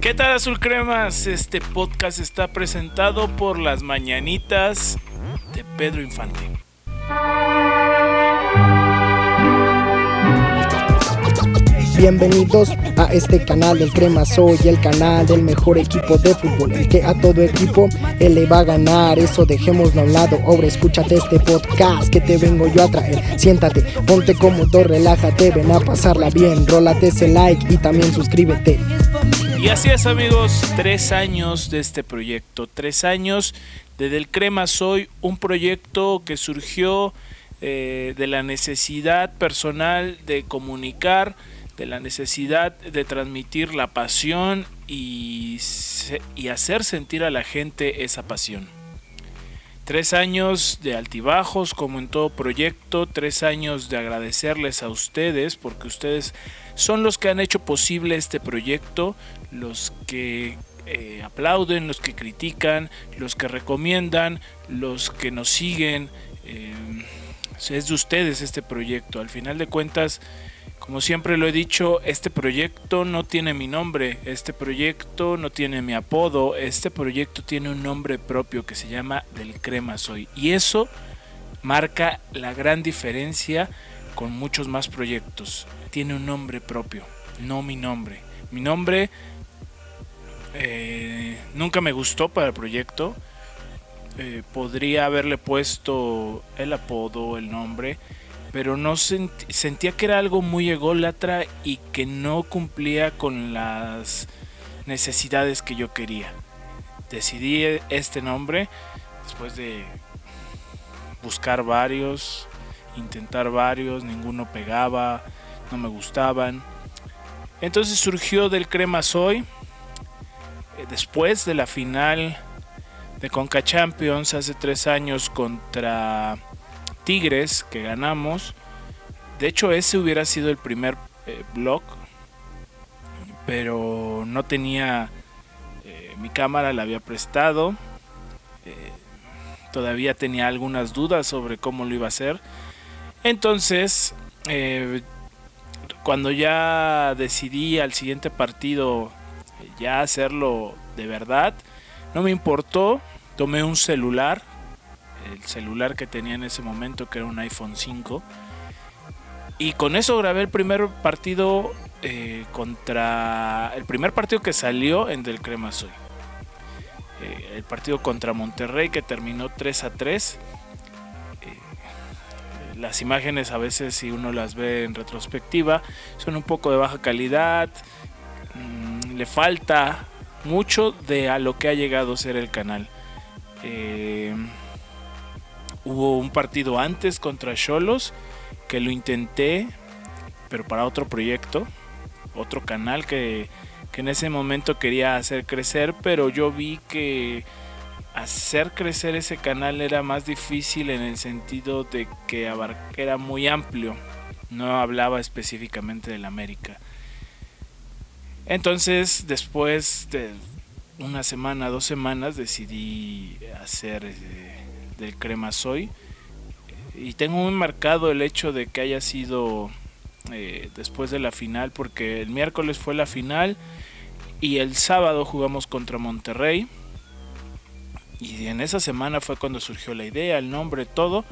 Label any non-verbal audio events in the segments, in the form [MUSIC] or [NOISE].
¿Qué tal Azul Cremas? Este podcast está presentado por las mañanitas de Pedro Infante. Bienvenidos a este canal del Crema Soy, el canal del mejor equipo de fútbol, el que a todo equipo él le va a ganar. Eso dejémoslo a un lado. Ahora escúchate este podcast que te vengo yo a traer. Siéntate, ponte cómodo, relájate, ven a pasarla bien. Rólate ese like y también suscríbete. Y así es amigos, tres años de este proyecto, tres años de Del Crema Soy, un proyecto que surgió eh, de la necesidad personal de comunicar, de la necesidad de transmitir la pasión y hacer sentir a la gente esa pasión. Tres años de altibajos como en todo proyecto, tres años de agradecerles a ustedes porque ustedes son los que han hecho posible este proyecto, los que eh, aplauden, los que critican, los que recomiendan, los que nos siguen. Eh, es de ustedes este proyecto. Al final de cuentas, como siempre lo he dicho, este proyecto no tiene mi nombre, este proyecto no tiene mi apodo, este proyecto tiene un nombre propio que se llama Del Crema Soy. Y eso marca la gran diferencia con muchos más proyectos. Tiene un nombre propio, no mi nombre. Mi nombre eh, nunca me gustó para el proyecto. Eh, podría haberle puesto el apodo, el nombre pero no sentía que era algo muy ególatra y que no cumplía con las necesidades que yo quería. Decidí este nombre después de buscar varios, intentar varios, ninguno pegaba, no me gustaban. Entonces surgió del Crema Soy eh, después de la final de Conca Champions hace tres años contra Tigres que ganamos. De hecho, ese hubiera sido el primer eh, blog, pero no tenía eh, mi cámara, la había prestado. Eh, todavía tenía algunas dudas sobre cómo lo iba a hacer. Entonces, cuando ya decidí al siguiente partido ya hacerlo de verdad, no me importó. Tomé un celular el celular que tenía en ese momento, que era un iPhone 5. Y con eso grabé el primer partido eh, contra. El primer partido que salió en Del Crema Soy. Eh, el partido contra Monterrey que terminó 3 a 3. Eh, las imágenes a veces si uno las ve en retrospectiva son un poco de baja calidad. Mm, le falta mucho de a lo que ha llegado a ser el canal. Hubo un partido antes contra Cholos que lo intenté, pero para otro proyecto, otro canal que, en ese momento quería hacer crecer, pero yo vi que hacer crecer ese canal era más difícil en el sentido de que era muy amplio, no hablaba específicamente del América. Entonces, después de una semana, dos semanas, decidí hacer eh, del Crema Soy. Y tengo muy marcado el hecho de que haya sido eh, después de la final, porque el miércoles fue la final y el sábado jugamos contra Monterrey. Y en esa semana fue cuando surgió la idea, el nombre, todo.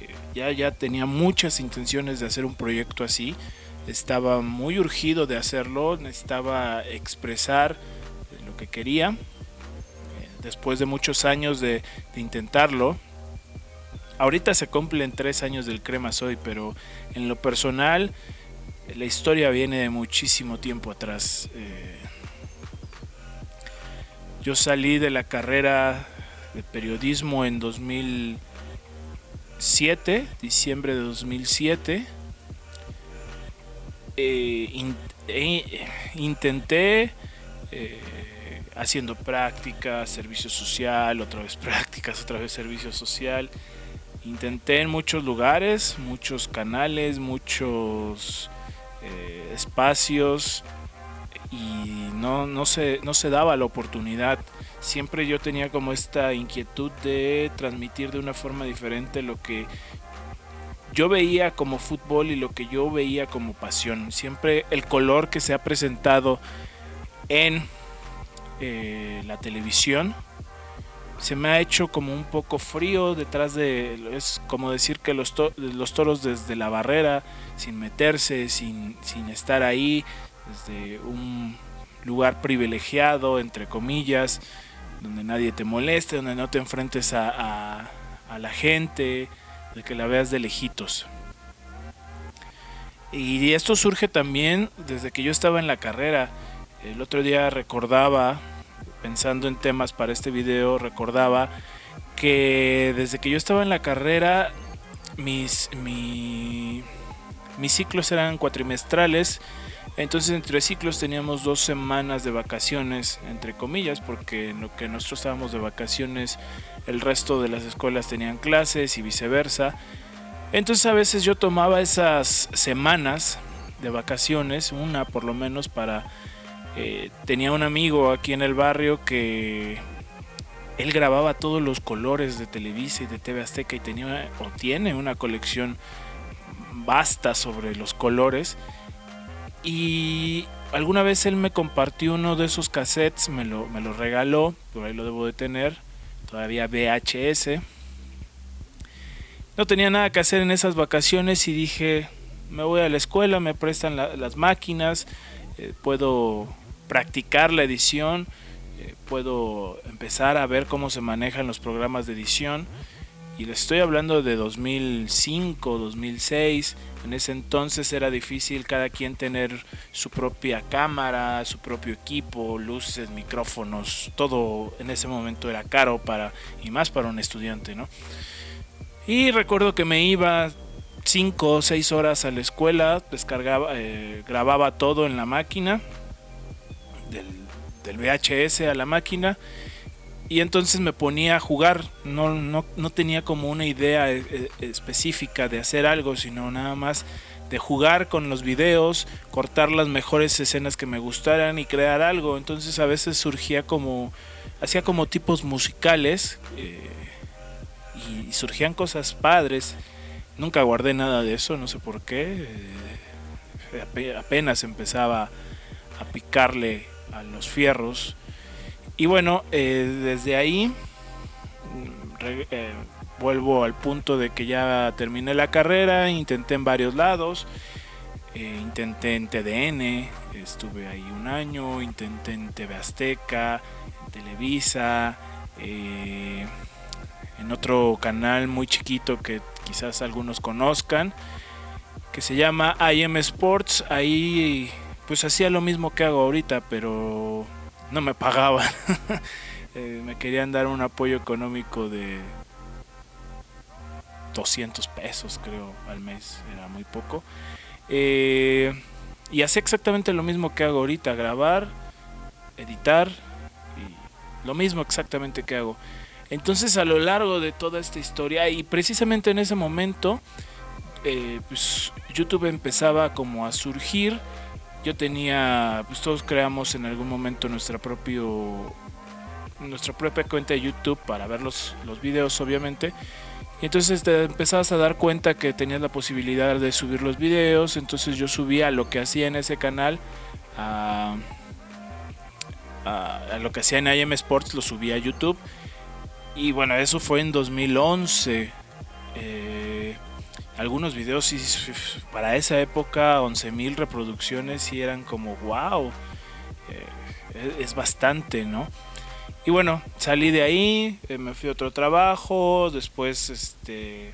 Eh, ya, ya tenía muchas intenciones de hacer un proyecto así. Estaba muy urgido de hacerlo, necesitaba expresar lo que quería después de muchos años de, intentarlo. Ahorita se cumplen tres años del Crema Soy, pero en lo personal la historia viene de muchísimo tiempo atrás. Eh, yo salí de la carrera de periodismo en 2007, diciembre de 2007. Eh, eh, intenté haciendo prácticas, servicio social, otra vez [LAUGHS] prácticas, otra vez servicio social. Intenté en muchos lugares, muchos canales, muchos eh, espacios y no, no, se, no se daba la oportunidad. Siempre yo tenía como esta inquietud de transmitir de una forma diferente lo que yo veía como fútbol y lo que yo veía como pasión. Siempre el color que se ha presentado en eh, la televisión. Se me ha hecho como un poco frío detrás de... Es como decir que los, los toros desde la barrera, sin meterse, sin, sin estar ahí, desde un lugar privilegiado, entre comillas, donde nadie te moleste, donde no te enfrentes a, a, la gente, de que la veas de lejitos. Y esto surge también desde que yo estaba en la carrera. El otro día recordaba, pensando en temas para este video, recordaba que desde que yo estaba en la carrera, mis, mis ciclos eran cuatrimestrales entonces entre ciclos teníamos dos semanas de vacaciones, entre comillas, porque en lo que nosotros estábamos de vacaciones, el resto de las escuelas tenían clases y viceversa. Entonces a veces yo tomaba esas semanas de vacaciones, una por lo menos para... Eh, tenía un amigo aquí en el barrio que él grababa todos los colores de Televisa y de TV Azteca y tenía o tiene una colección vasta sobre los colores y alguna vez él me compartió uno de esos cassettes, me lo, me lo regaló, por ahí lo debo de tener, todavía VHS. No tenía nada que hacer en esas vacaciones y dije, me voy a la escuela, me prestan las máquinas, eh, puedo practicar la edición, eh, puedo empezar a ver cómo se manejan los programas de edición. Y les estoy hablando de 2005, 2006. En ese entonces era difícil cada quien tener su propia cámara, su propio equipo, luces, micrófonos. Todo en ese momento era caro para y más para un estudiante, ¿no? Y recuerdo que me iba 5 o 6 horas a la escuela, descargaba, eh, grababa todo en la máquina, del, del VHS a la máquina y entonces me ponía a jugar, no, no, no tenía como una idea eh, eh, específica de hacer algo, sino nada más de jugar con los videos, cortar las mejores escenas que me gustaran y crear algo. Entonces a veces surgía como, hacía como tipos musicales eh, y surgían cosas padres. Nunca guardé nada de eso, no sé por qué. apenas empezaba a picarle a los fierros. Y bueno, eh, desde ahí eh, vuelvo al punto de que ya terminé la carrera, intenté en varios lados, eh, intenté en TDN, estuve ahí un año, intenté en TV Azteca, en Televisa, en otro canal muy chiquito que quizás algunos conozcan, que se llama IM Sports, ahí pues hacía lo mismo que hago ahorita, pero no me pagaban. [LAUGHS] Eh, me querían dar un apoyo económico de 200 pesos, creo, al mes. Era muy poco. Eh, y hacía exactamente lo mismo que hago ahorita, grabar, editar, y lo mismo exactamente que hago. Entonces a lo largo de toda esta historia, y precisamente en ese momento, eh, pues, YouTube empezaba como a surgir yo tenía, pues todos creamos en algún momento nuestra propio nuestra propia cuenta de YouTube para ver los, los videos obviamente. Y entonces te empezabas a dar cuenta que tenías la posibilidad de subir los videos. Entonces yo subía lo que hacía en ese canal a, a, lo que hacía en IM Sports lo subía a YouTube. Y bueno eso fue en 2011 eh, algunos videos y para esa época 11.000 reproducciones y eran como wow eh, es bastante no y bueno salí de ahí eh, me fui a otro trabajo después este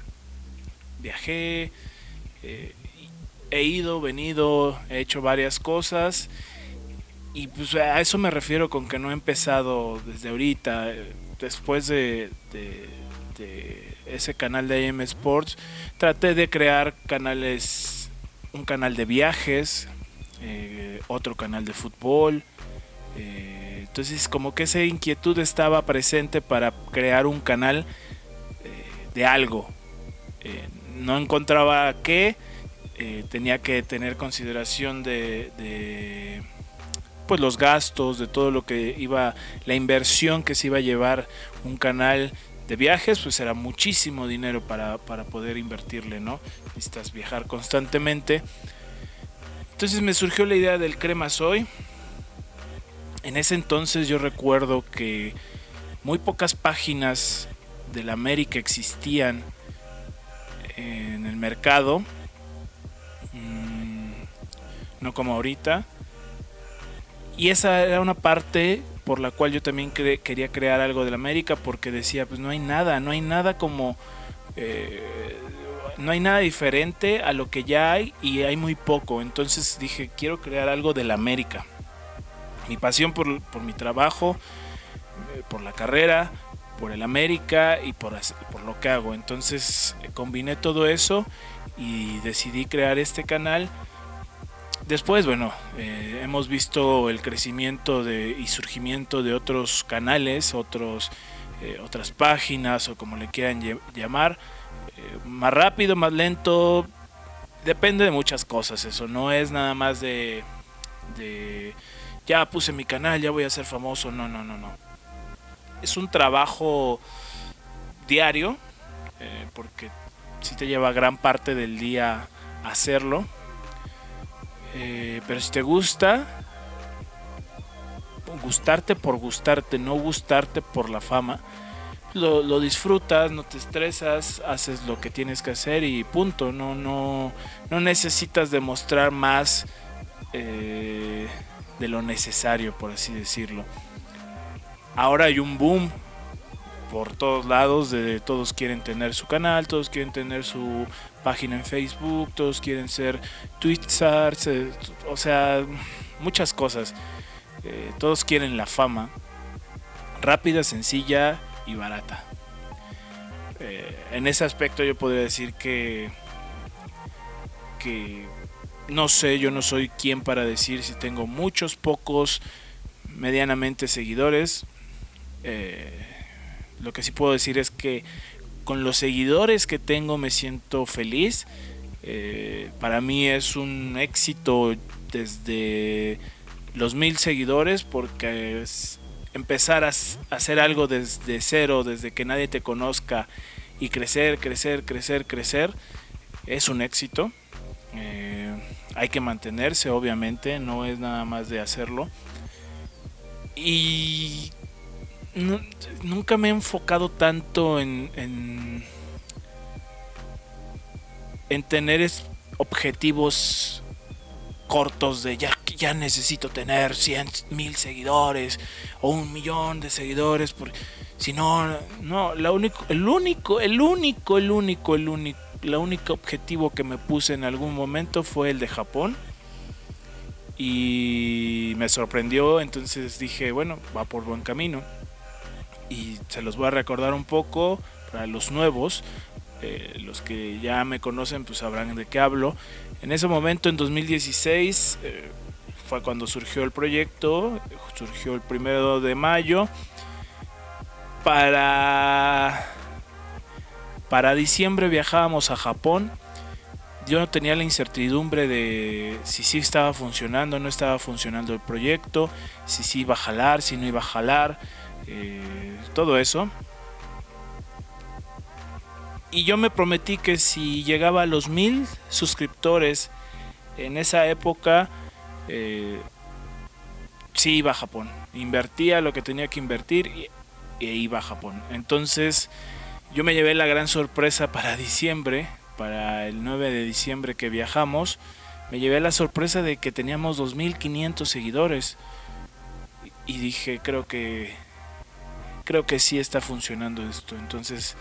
viajé eh, he ido venido he hecho varias cosas y pues a eso me refiero con que no he empezado desde ahorita después de ese canal de AM Sports, traté de crear canales, un canal de viajes, eh, otro canal de fútbol. Eh, entonces como que esa inquietud estaba presente para crear un canal eh, de algo. no encontraba qué, tenía que tener consideración de, de pues los gastos, de todo lo que iba, la inversión que se iba a llevar un canal de viajes, pues era muchísimo dinero para, poder invertirle, ¿no? Necesitas viajar constantemente. Entonces me surgió la idea del crema soy. En ese entonces yo recuerdo que muy pocas páginas de la América existían en el mercado, mm, no como ahorita. Y esa era una parte por la cual yo también quería crear algo de la América, porque decía, pues no hay nada, no hay nada como... Eh, no hay nada diferente a lo que ya hay y hay muy poco. Entonces dije, quiero crear algo de la América. Mi pasión por, mi trabajo, eh, por la carrera, por el América y por, por lo que hago. Entonces eh, combiné todo eso y decidí crear este canal. Después, bueno, eh, hemos visto el crecimiento de, y surgimiento de otros canales, otros, otras páginas o como le quieran llamar más rápido, más lento, depende de muchas cosas. Eso no es nada más de, de ya puse mi canal, ya voy a ser famoso. No, no, no, no. Es un trabajo diario, eh, porque si te lleva gran parte del día hacerlo. Eh, pero si te gusta, gustarte por gustarte, no gustarte por la fama lo, disfrutas, no te estresas, haces lo que tienes que hacer y punto. No, no, no necesitas demostrar más eh, de lo necesario, por así decirlo. Ahora hay un boom por todos lados, todos quieren tener su canal, todos quieren tener su página en Facebook, todos quieren ser Twitchers, eh, o sea, muchas cosas. Eh, todos quieren la fama rápida, sencilla y barata. Eh, en ese aspecto yo podría decir que, que no sé, yo no soy quien para decir si tengo muchos, pocos, medianamente seguidores. Eh, lo que sí puedo decir es que con los seguidores que tengo me siento feliz. Eh, para mí es un éxito desde los mil seguidores porque empezar a, hacer algo desde cero, desde que nadie te conozca y crecer, crecer, crecer, crecer, es un éxito. Eh, hay que mantenerse, obviamente, no es nada más de hacerlo. Y nunca me he enfocado tanto en, en, en tener objetivos cortos de ya, ya necesito tener 100 mil seguidores o un millón de seguidores. Porque, si no, no, la único, el único, el único, el único, el la único objetivo que me puse en algún momento fue el de Japón. Y me sorprendió, entonces dije, bueno, va por buen camino. Y se los voy a recordar un poco para los nuevos. Eh, los que ya me conocen pues sabrán de qué hablo. En ese momento, en 2016, eh, fue cuando surgió el proyecto, surgió el primero de mayo. Para, para diciembre viajábamos a Japón. Yo no tenía la incertidumbre de si sí estaba funcionando, no estaba funcionando el proyecto, si sí iba a jalar, si no iba a jalar, eh, todo eso y yo me prometí que si llegaba a los mil suscriptores en esa época, eh, iba a Japón. Invertía lo que tenía que invertir y, e iba a Japón. Entonces yo me llevé la gran sorpresa [LAUGHS] para diciembre, para el 9 de diciembre que viajamos. Me llevé la sorpresa de que teníamos 2.500 seguidores. Y dije, creo que creo que sí está funcionando esto. Entonces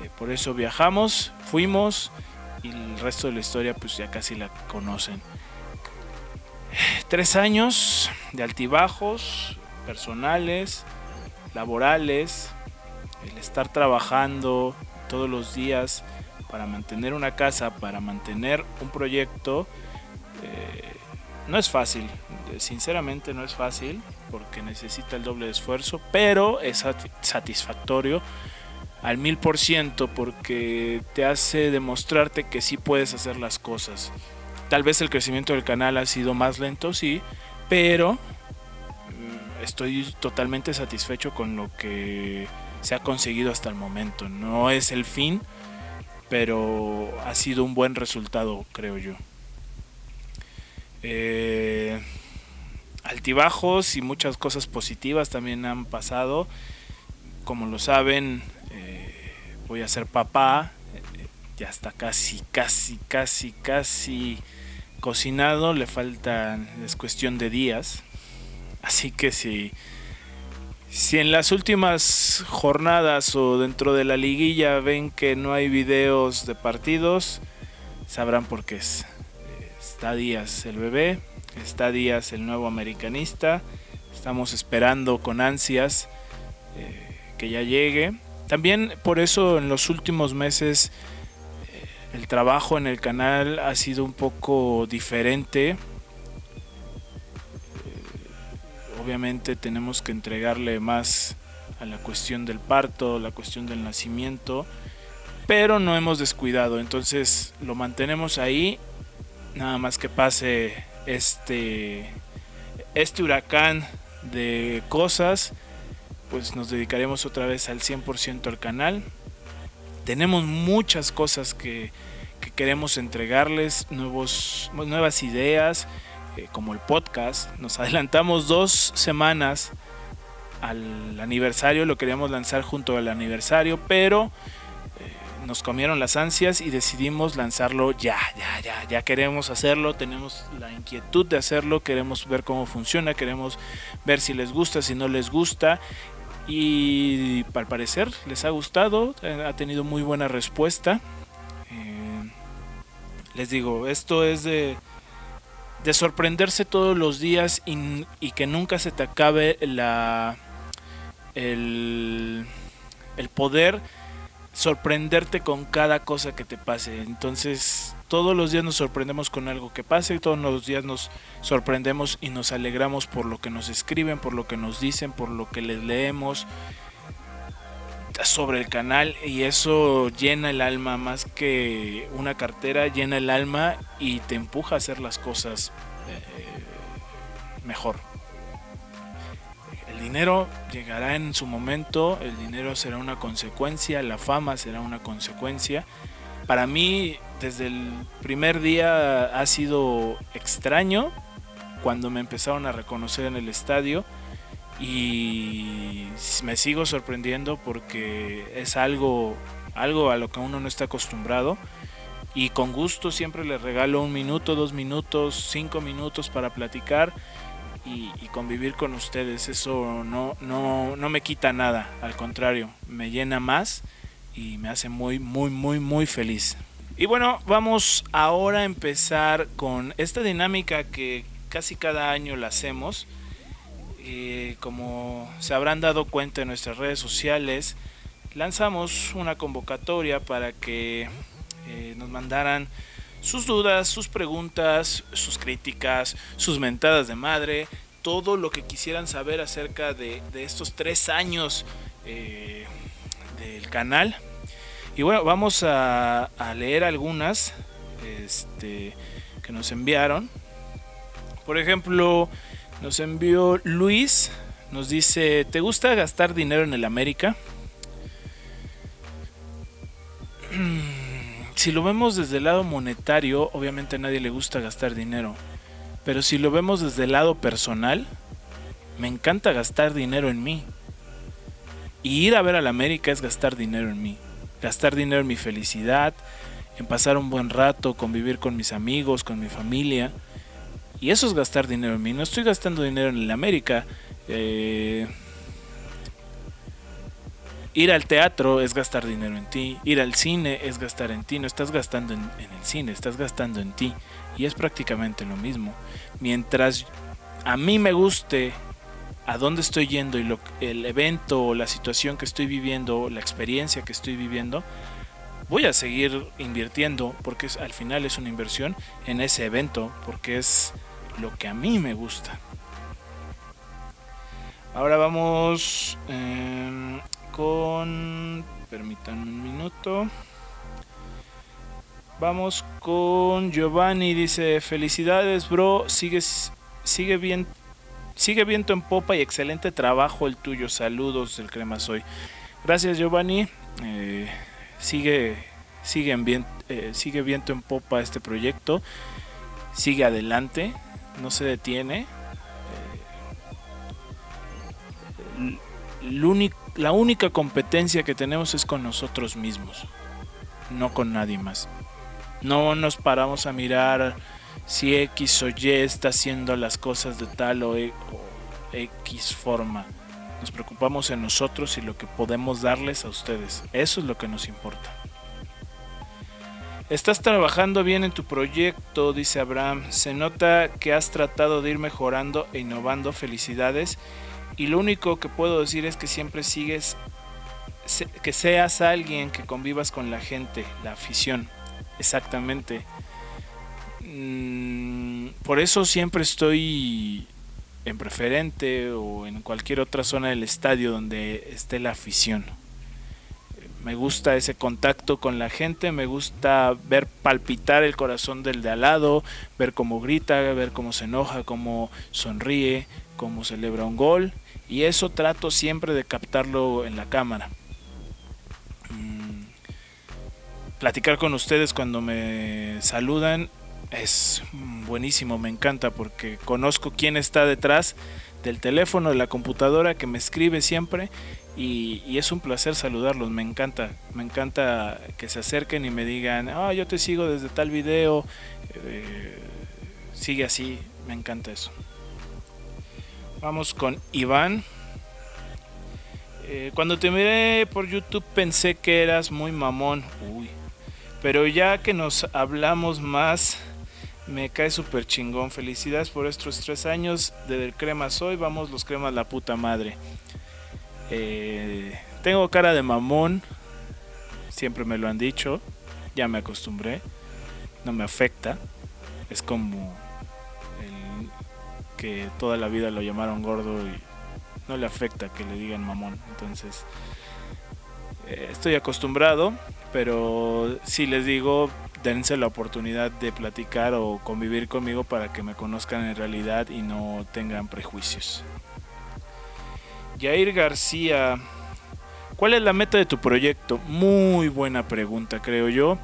eh, por eso viajamos, fuimos y el resto de la historia pues ya casi la conocen. Tres años de altibajos personales, laborales, el estar trabajando todos los días para mantener una casa, para mantener un proyecto, eh, no es fácil, sinceramente no es fácil porque necesita el doble de esfuerzo, pero es satisfactorio al mil por ciento porque te hace demostrarte que sí puedes hacer las cosas. Tal vez el crecimiento del canal ha sido más lento, sí, pero mm, estoy totalmente satisfecho con lo que se ha conseguido hasta el momento. No es el fin, pero ha sido un buen resultado, creo yo. Eh, altibajos y muchas cosas positivas también han pasado. Como lo saben, eh, voy a ser papá. ya está casi, casi, casi, casi cocinado. Le faltan, es cuestión de días. Así que si, si en las últimas jornadas o dentro de la liguilla ven que no hay videos de partidos, sabrán por qué es. Está Díaz el bebé, está Díaz el nuevo americanista. Estamos esperando con ansias eh, que ya llegue. También por eso en los últimos meses eh, el trabajo en el canal ha sido un poco diferente. Eh, obviamente tenemos que entregarle más a la cuestión del parto, la cuestión del nacimiento, pero no hemos descuidado, entonces lo mantenemos ahí, nada más que pase este, este huracán de cosas, pues nos dedicaremos otra vez al 100% al canal. Tenemos muchas cosas que, queremos entregarles, nuevos, nuevas ideas, eh, como el podcast. Nos [LAUGHS] adelantamos dos semanas al aniversario, lo queríamos lanzar junto al aniversario, pero nos comieron las ansias y decidimos lanzarlo ya, ya, ya, ya queremos hacerlo, tenemos la inquietud de hacerlo, queremos ver cómo funciona, queremos ver si les gusta, si no les gusta y al parecer les ha gustado, eh, ha tenido muy buena respuesta. Eh, les digo, esto es de, de sorprenderse todos los días y, y, que nunca se te acabe la el, el poder sorprenderte con cada cosa que te pase. Entonces, todos los días nos sorprendemos con algo que pase todos los días nos sorprendemos y nos alegramos por lo que nos escriben, por lo que nos dicen, por lo que les leemos sobre el canal y eso llena el alma más que una cartera, llena el alma y te empuja a hacer las cosas eh, mejor dinero llegará en su momento, el dinero será una consecuencia, la fama será una consecuencia. Para mí, desde el primer día ha sido extraño cuando me empezaron a reconocer en el estadio y me sigo sorprendiendo porque es algo, algo a lo que uno no está acostumbrado y con gusto siempre le regalo un minuto, dos minutos, cinco minutos para platicar y, convivir con ustedes. Eso no, no, no me quita nada, al contrario, me llena más y me hace muy, muy, muy, muy feliz. Y bueno, vamos ahora a empezar con esta dinámica que casi cada año la hacemos. Eh, como se habrán dado cuenta en nuestras redes sociales, lanzamos una convocatoria para que eh, nos mandaran sus dudas, sus preguntas, sus críticas, sus mentadas de madre, todo lo que quisieran saber acerca de, estos tres años eh, del canal. Y bueno, vamos a, leer algunas este, que nos enviaron. Por ejemplo, nos envió Luis, nos dice, ¿te gusta gastar dinero en el América? [CLEARS THROAT] si lo vemos desde el lado monetario, obviamente a nadie le gusta gastar dinero. Pero si lo vemos desde el lado personal, me encanta gastar dinero en mí. Y ir a ver a la América es gastar dinero en mí. Gastar dinero en mi felicidad, en pasar un buen rato, convivir con mis amigos, con mi familia. Y eso es gastar dinero en mí. No estoy gastando dinero en la América. Eh, Ir al teatro es gastar dinero en ti, ir al cine es gastar en ti, no estás gastando en, el cine, estás gastando en ti. Y es prácticamente lo mismo. Mientras a mí me guste a dónde estoy yendo y el evento o la situación que estoy viviendo, la experiencia que estoy viviendo, voy a seguir invirtiendo porque al final es una inversión en ese evento, porque es lo que a mí me gusta. Ahora vamos eh, con... Permítanme un minuto. Vamos con Giovanni, dice, felicidades bro, sigue bien, sigue viento en popa y excelente trabajo el tuyo, saludos del Crema Soy. Gracias Giovanni, eh, sigue, sigue, en eh, sigue viento en popa este proyecto, sigue adelante, no se detiene, eh, la única competencia que tenemos es con nosotros mismos, no con nadie más. No nos paramos a mirar si X o Y está haciendo las cosas de tal o, e, X forma. Nos preocupamos en nosotros y lo que podemos darles a ustedes. Eso es lo que nos importa. Estás trabajando bien en tu proyecto, dice Abraham. Se nota que has tratado de ir mejorando e innovando. Felicidades. Y lo único que puedo decir es que siempre sigues, que seas alguien que convivas con la gente, la afición. Exactamente. Mm, por eso siempre estoy en preferente o en cualquier otra zona del estadio donde esté la afición. Me gusta ese contacto con la gente, me gusta ver palpitar el corazón del de al lado, ver cómo grita, ver cómo se enoja, cómo sonríe, cómo celebra un gol. Y eso trato siempre de captarlo en la cámara. Mm, platicar con ustedes cuando me saludan es buenísimo, me encanta porque conozco quién está detrás del teléfono, de la computadora que me escribe siempre y, es un placer saludarlos, me encanta, me encanta que se acerquen y me digan, ah, yo te sigo desde tal video, eh, sigue así, me encanta eso. Vamos con Iván. Eh, cuando te miré por YouTube pensé que eras muy mamón, uy, pero ya que nos hablamos más, me cae súper chingón. Felicidades por estos tres años de Cremas Hoy. Vamos los cremas la puta madre. Eh, tengo cara de mamón. Siempre me lo han dicho. Ya me acostumbré. No me afecta. Es como que toda la vida lo llamaron gordo y no le afecta que le digan mamón. Entonces, eh, estoy acostumbrado. Pero si les digo, dense la oportunidad de platicar o convivir conmigo para que me conozcan en realidad y no tengan prejuicios. Jair García, ¿cuál es la meta de tu proyecto? Muy buena pregunta, creo yo.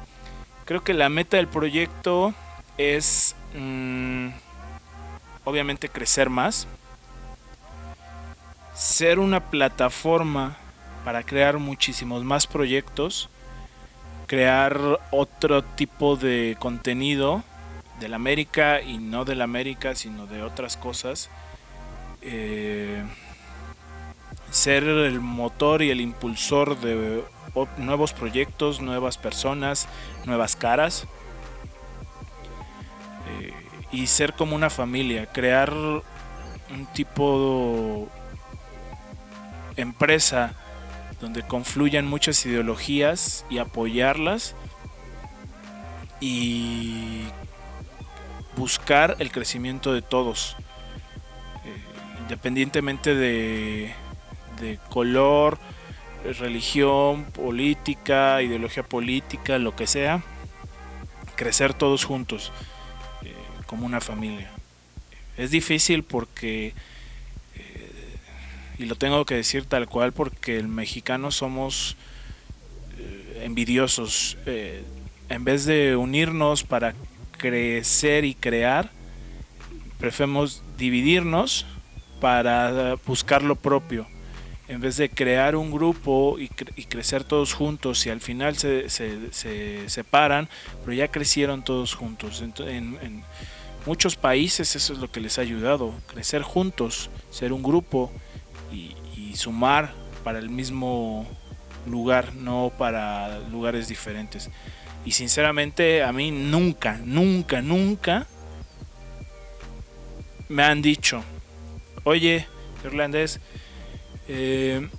Creo que la meta del proyecto es mm, obviamente crecer más, ser una plataforma para crear muchísimos más proyectos crear otro tipo de contenido del América y no del América, sino de otras cosas. Eh, ser el motor y el impulsor de nuevos proyectos, nuevas personas, nuevas caras. Eh, y ser como una familia, crear un tipo de empresa donde confluyan muchas ideologías y apoyarlas y buscar el crecimiento de todos, eh, independientemente de, color, religión, política, ideología política, lo que sea, crecer todos juntos como una familia. Es difícil porque y lo tengo que decir tal cual porque el mexicano somos eh, envidiosos. Eh, en vez de unirnos para crecer y crear, preferimos dividirnos para buscar lo propio. En vez de crear un grupo y, crecer todos juntos y al final se, separan, pero ya crecieron todos juntos. Muchos países eso es lo que les ha ayudado, crecer juntos, ser un grupo y, sumar para el mismo lugar, no para lugares diferentes. Y sinceramente a mí nunca, nunca, nunca me han dicho, oye, irlandés, eh,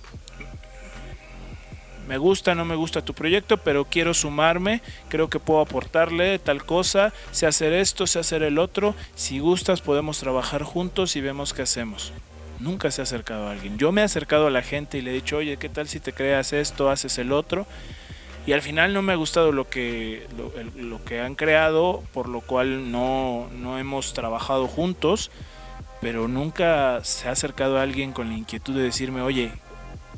me gusta, no me gusta tu proyecto, pero quiero sumarme, creo que puedo aportarle tal cosa, sé hacer esto, sé hacer el otro, si gustas podemos trabajar juntos y vemos qué hacemos nunca se ha acercado a alguien. Yo me he acercado a la gente y le he dicho, oye, ¿qué tal si te creas esto, haces el otro? Y al final no me ha gustado lo que, lo, que han creado, por lo cual no, no, hemos trabajado juntos, pero nunca se ha acercado a alguien con la inquietud de decirme, oye,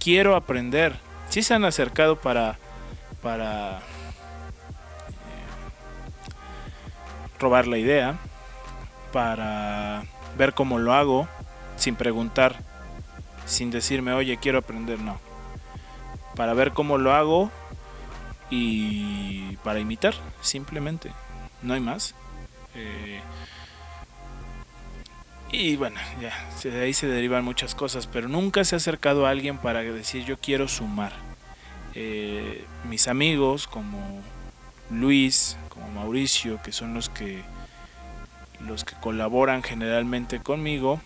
quiero aprender. Sí se han acercado para, para eh, robar la idea, para ver cómo lo hago, sin preguntar sin decirme, oye, quiero aprender, no. Para ver cómo lo hago y para imitar, simplemente. No hay más. Eh, y bueno, ya, de ahí se derivan muchas cosas, pero nunca se ha acercado a alguien para decir yo quiero sumar. Eh, mis amigos como Luis, como Mauricio, que son los que los que colaboran generalmente conmigo,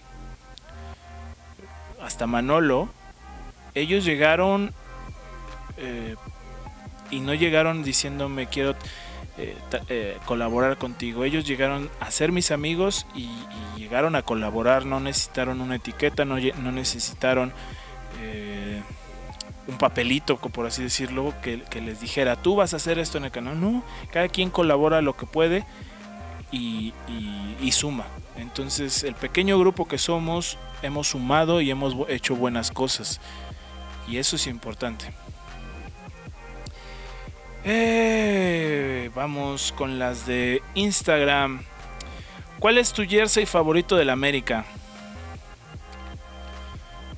hasta Manolo, ellos llegaron eh, y no llegaron diciéndome quiero eh, eh, colaborar contigo. Ellos llegaron a ser mis amigos y, llegaron a colaborar, no necesitaron una etiqueta, no, no necesitaron un papelito, por así decirlo, que, les dijera, tú vas a hacer esto en el canal. No, cada quien colabora lo que puede y, suma. Entonces el pequeño grupo que somos hemos sumado y hemos hecho buenas cosas. Y eso es importante. Eh, vamos con las de Instagram. ¿Cuál es tu jersey favorito del América?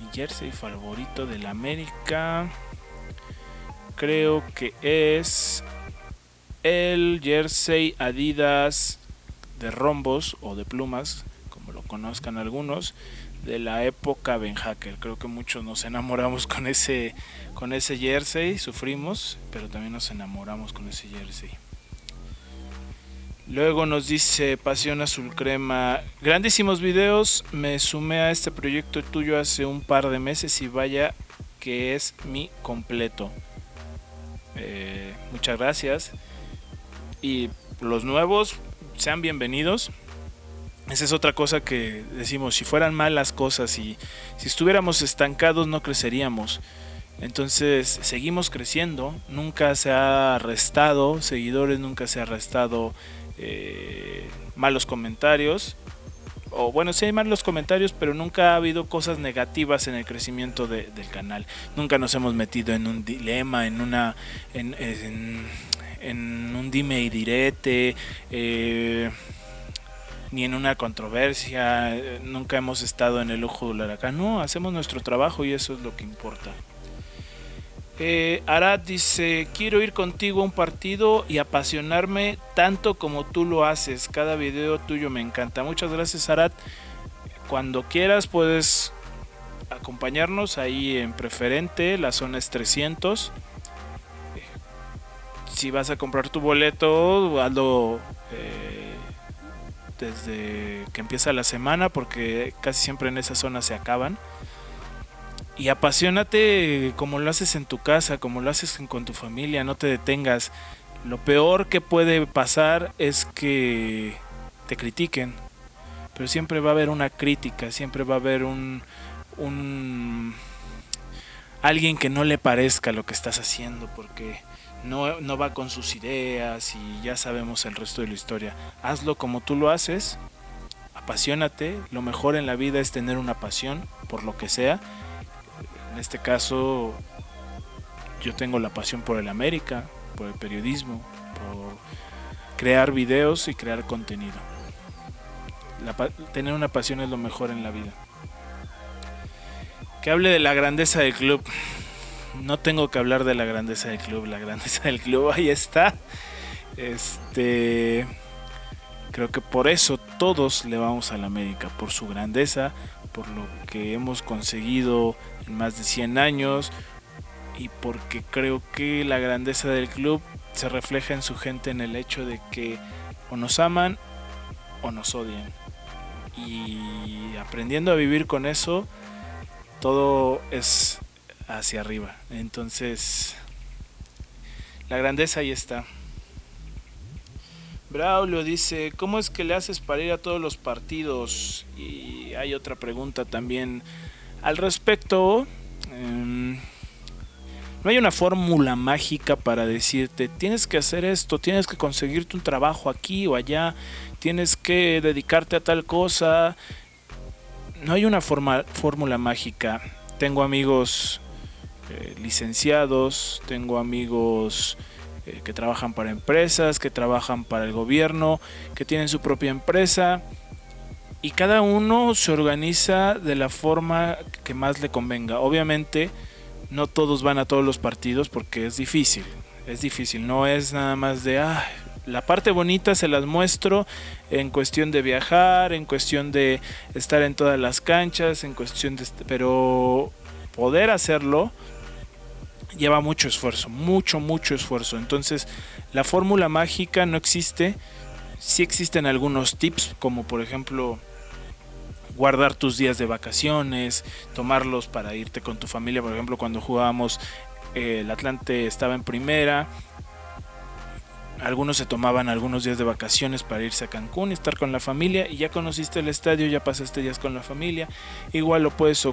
Mi jersey favorito del América. Creo que es el jersey Adidas de rombos o de plumas, como lo conozcan algunos, de la época Ben Hacker. Creo que muchos nos enamoramos con ese, con ese jersey, sufrimos, pero también nos enamoramos con ese jersey. Luego nos dice Pasión Azul Crema, grandísimos videos, me sumé a este proyecto tuyo hace un par de meses y vaya que es mi completo. Eh, muchas gracias. Y los nuevos, sean bienvenidos. Esa es otra cosa que decimos, si fueran malas cosas y si estuviéramos estancados no creceríamos. Entonces seguimos creciendo, nunca se ha arrestado seguidores, nunca se ha arrestado eh, malos comentarios. O bueno, sí hay malos comentarios, pero nunca ha habido cosas negativas en el crecimiento del canal. Nunca nos hemos metido en un dilema, en una... en, en un dime y direte, eh, ni en una controversia, nunca hemos estado en el ojo del huracán, no, hacemos nuestro trabajo y eso es lo que importa. Eh, Arad dice, quiero ir contigo a un partido y apasionarme tanto como tú lo haces. Cada video tuyo me encanta. Muchas gracias Arad. Cuando quieras puedes acompañarnos ahí en preferente, la zona es 300 si vas a comprar tu boleto, hazlo eh, desde que empieza la semana, porque casi siempre en esa zona se acaban. Y apasionate como lo haces en tu casa, como lo haces con tu familia, no te detengas. Lo peor que puede pasar es que te critiquen, pero siempre va a haber una crítica, siempre va a haber un, un alguien que no le parezca lo que estás haciendo, porque no, va con sus ideas y ya sabemos el resto de la historia. Hazlo como tú lo haces, apasionate, lo mejor en la vida es tener una pasión por lo que sea. En este caso yo tengo la pasión por el América, por el periodismo, por crear videos y crear contenido. tener una pasión es lo mejor en la vida. Que hable de la grandeza del club no tengo que hablar de la grandeza del club, la grandeza [LAUGHS] del club ahí está. Este creo que por eso todos le vamos a la América, por su grandeza, por lo que hemos conseguido en más de 100 años y porque creo que la grandeza del club se refleja en su gente en el hecho de que o nos aman o nos odian. Y aprendiendo a vivir con eso, todo es hacia arriba. Entonces, la grandeza ahí está. Braulio dice, ¿cómo es que le haces para ir a todos los partidos? Y hay otra pregunta también al respecto. Em, no hay una fórmula mágica para decirte, tienes que hacer esto, tienes que conseguirte un trabajo aquí o allá, tienes que dedicarte a tal cosa. No hay una fórmula mágica. Tengo amigos eh, licenciados, tengo amigos eh, que trabajan para empresas, que trabajan para el gobierno, que tienen su propia empresa y cada uno se organiza de la forma que más le convenga. Obviamente no todos van a todos los partidos porque es difícil, es difícil, no es nada más de, ah, la parte bonita se las muestro en cuestión de viajar, en cuestión de estar en todas las canchas, en cuestión de... Pero poder hacerlo lleva mucho esfuerzo, mucho, mucho esfuerzo. Entonces, la fórmula mágica no existe. Sí existen algunos tips, como por ejemplo guardar tus días de vacaciones, tomarlos para irte con tu familia. Por ejemplo, cuando jugábamos, eh, el Atlante estaba en primera. Algunos se tomaban algunos días de vacaciones para irse a Cancún estar con la familia. Y ya conociste el estadio, ya pasaste días con la familia. Igual lo puedes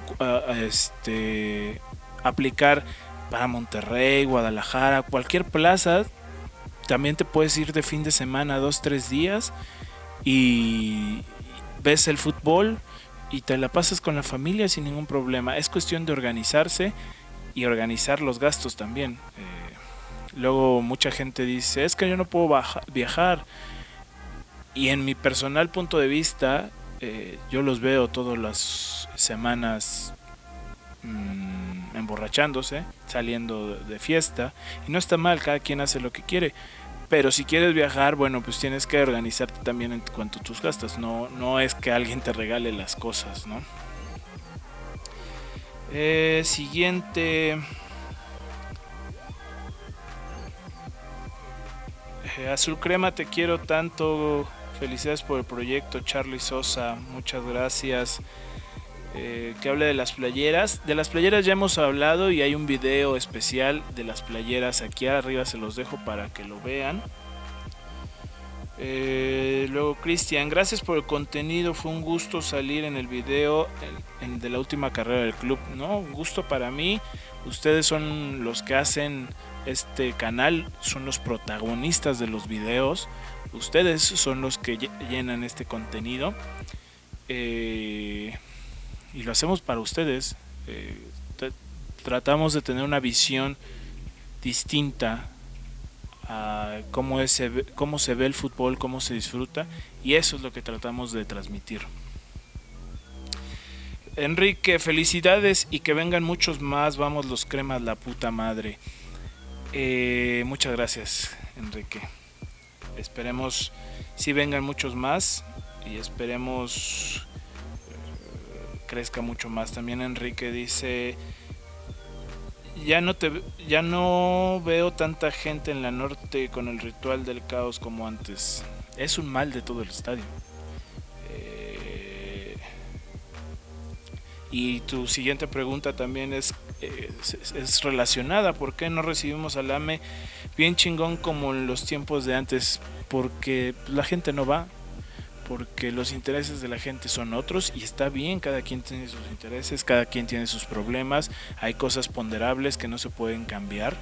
este, aplicar para Monterrey, Guadalajara, cualquier plaza. También te puedes ir de fin de semana, dos, tres días. Y ves el fútbol, y te la pasas con la familia sin ningún problema. Es cuestión de organizarse y organizar los gastos también. Eh, luego mucha gente dice, es que yo no puedo viajar. Y en mi personal punto de vista, eh, yo los veo todas las semanas mm, emborrachándose, saliendo de fiesta. Y no está mal, cada quien hace lo que quiere. Pero si quieres viajar, bueno, pues tienes que organizarte también en cuanto a tus gastos. No, no es que alguien te regale las cosas, ¿no? Eh, siguiente. Eh, Azul Crema, te quiero tanto. Felicidades por el proyecto, Charlie Sosa. Muchas gracias. Eh, que hable de las playeras. De las playeras ya hemos hablado y hay un video especial de las playeras. Aquí arriba se los dejo para que lo vean. Eh, luego Cristian, gracias por el contenido, fue un gusto salir en el video de la última carrera del club, ¿no? Un gusto para mí, ustedes son los que hacen este canal, son los protagonistas de los videos, ustedes son los que llenan este contenido. Eh, y lo hacemos para ustedes. Eh, tratamos de tener una visión distinta a cómo, es, cómo se ve el fútbol, cómo se disfruta y eso es lo que tratamos de transmitir. Enrique, felicidades y que vengan muchos más. Vamos los cremas, la puta madre. Eh, muchas gracias, Enrique. Esperemos si vengan muchos más y esperemos crezca mucho más. También Enrique dice, ya no, te, ya no veo tanta gente en la norte con el ritual del caos como antes. Es un mal de todo el estadio. Eh, y tu siguiente pregunta también es, es, relacionada. ¿Por qué no recibimos al AME bien chingón como en los tiempos de antes? Porque la gente no va porque los intereses de la gente son otros y está bien, cada quien tiene sus intereses, cada quien tiene sus problemas, hay cosas ponderables que no se pueden cambiar.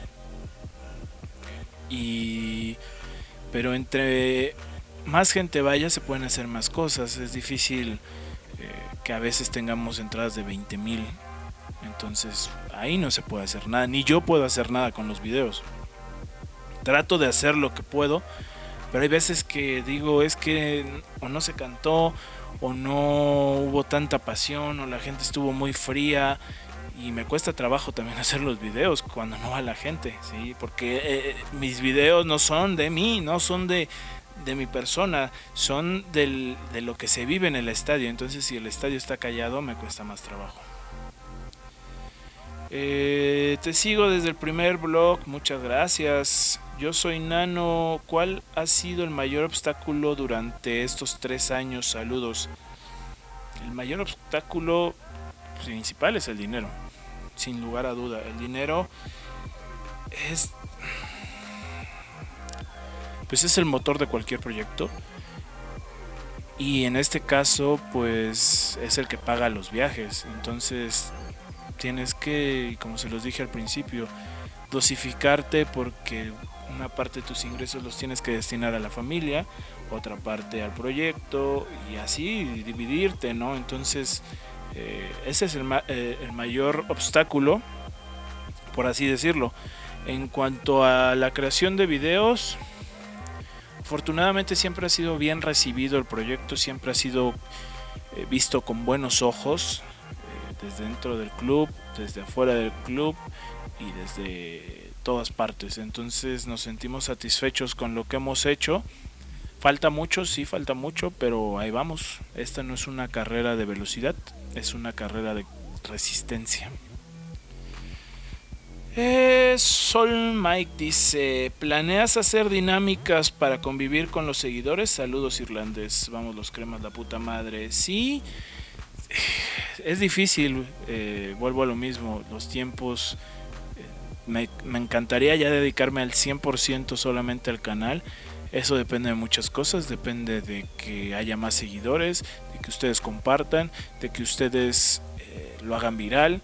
Y pero entre más gente vaya se pueden hacer más cosas, es difícil eh, que a veces tengamos entradas de 20 mil, entonces ahí no se puede hacer nada, ni yo puedo hacer nada con los videos. Trato de hacer lo que puedo, pero hay veces que digo, es que o no se cantó, o no hubo tanta pasión, o la gente estuvo muy fría. Y me cuesta trabajo también [LAUGHS] hacer los videos cuando no va la gente, ¿sí? Porque eh, mis videos no son de mí, no son de, de mi persona, son del, de lo que se vive en el estadio. Entonces si el estadio está callado me cuesta más trabajo. Eh, te sigo desde el primer blog, muchas gracias. Yo soy Nano. ¿Cuál ha sido el mayor obstáculo durante estos tres años? Saludos. El mayor obstáculo principal es el dinero. Sin lugar a duda. El dinero es. Pues es el motor de cualquier proyecto. Y en este caso, pues es el que paga los viajes. Entonces, tienes que, como se los dije al principio, dosificarte porque una parte de tus ingresos los tienes que destinar a la familia, otra parte al proyecto y así dividirte, ¿no? Entonces, eh, ese es el, eh, el mayor obstáculo, por así decirlo. En cuanto a la creación de videos, afortunadamente siempre ha sido bien recibido el proyecto, siempre ha sido eh, visto con buenos ojos desde dentro del club, desde afuera del club y desde todas partes. Entonces nos sentimos satisfechos con lo que hemos hecho. Falta mucho, sí, falta mucho, pero ahí vamos. Esta no es una carrera de velocidad, es una carrera de resistencia. Eh, Sol Mike dice, ¿planeas hacer dinámicas para convivir con los seguidores? Saludos irlandés, vamos los cremas, la puta madre. Sí, es difícil, eh, vuelvo a lo mismo, los tiempos... Me, me, encantaría ya dedicarme al 100% solamente al canal. Eso depende de muchas cosas, depende de que haya más seguidores, de que ustedes compartan, de que ustedes eh, lo hagan viral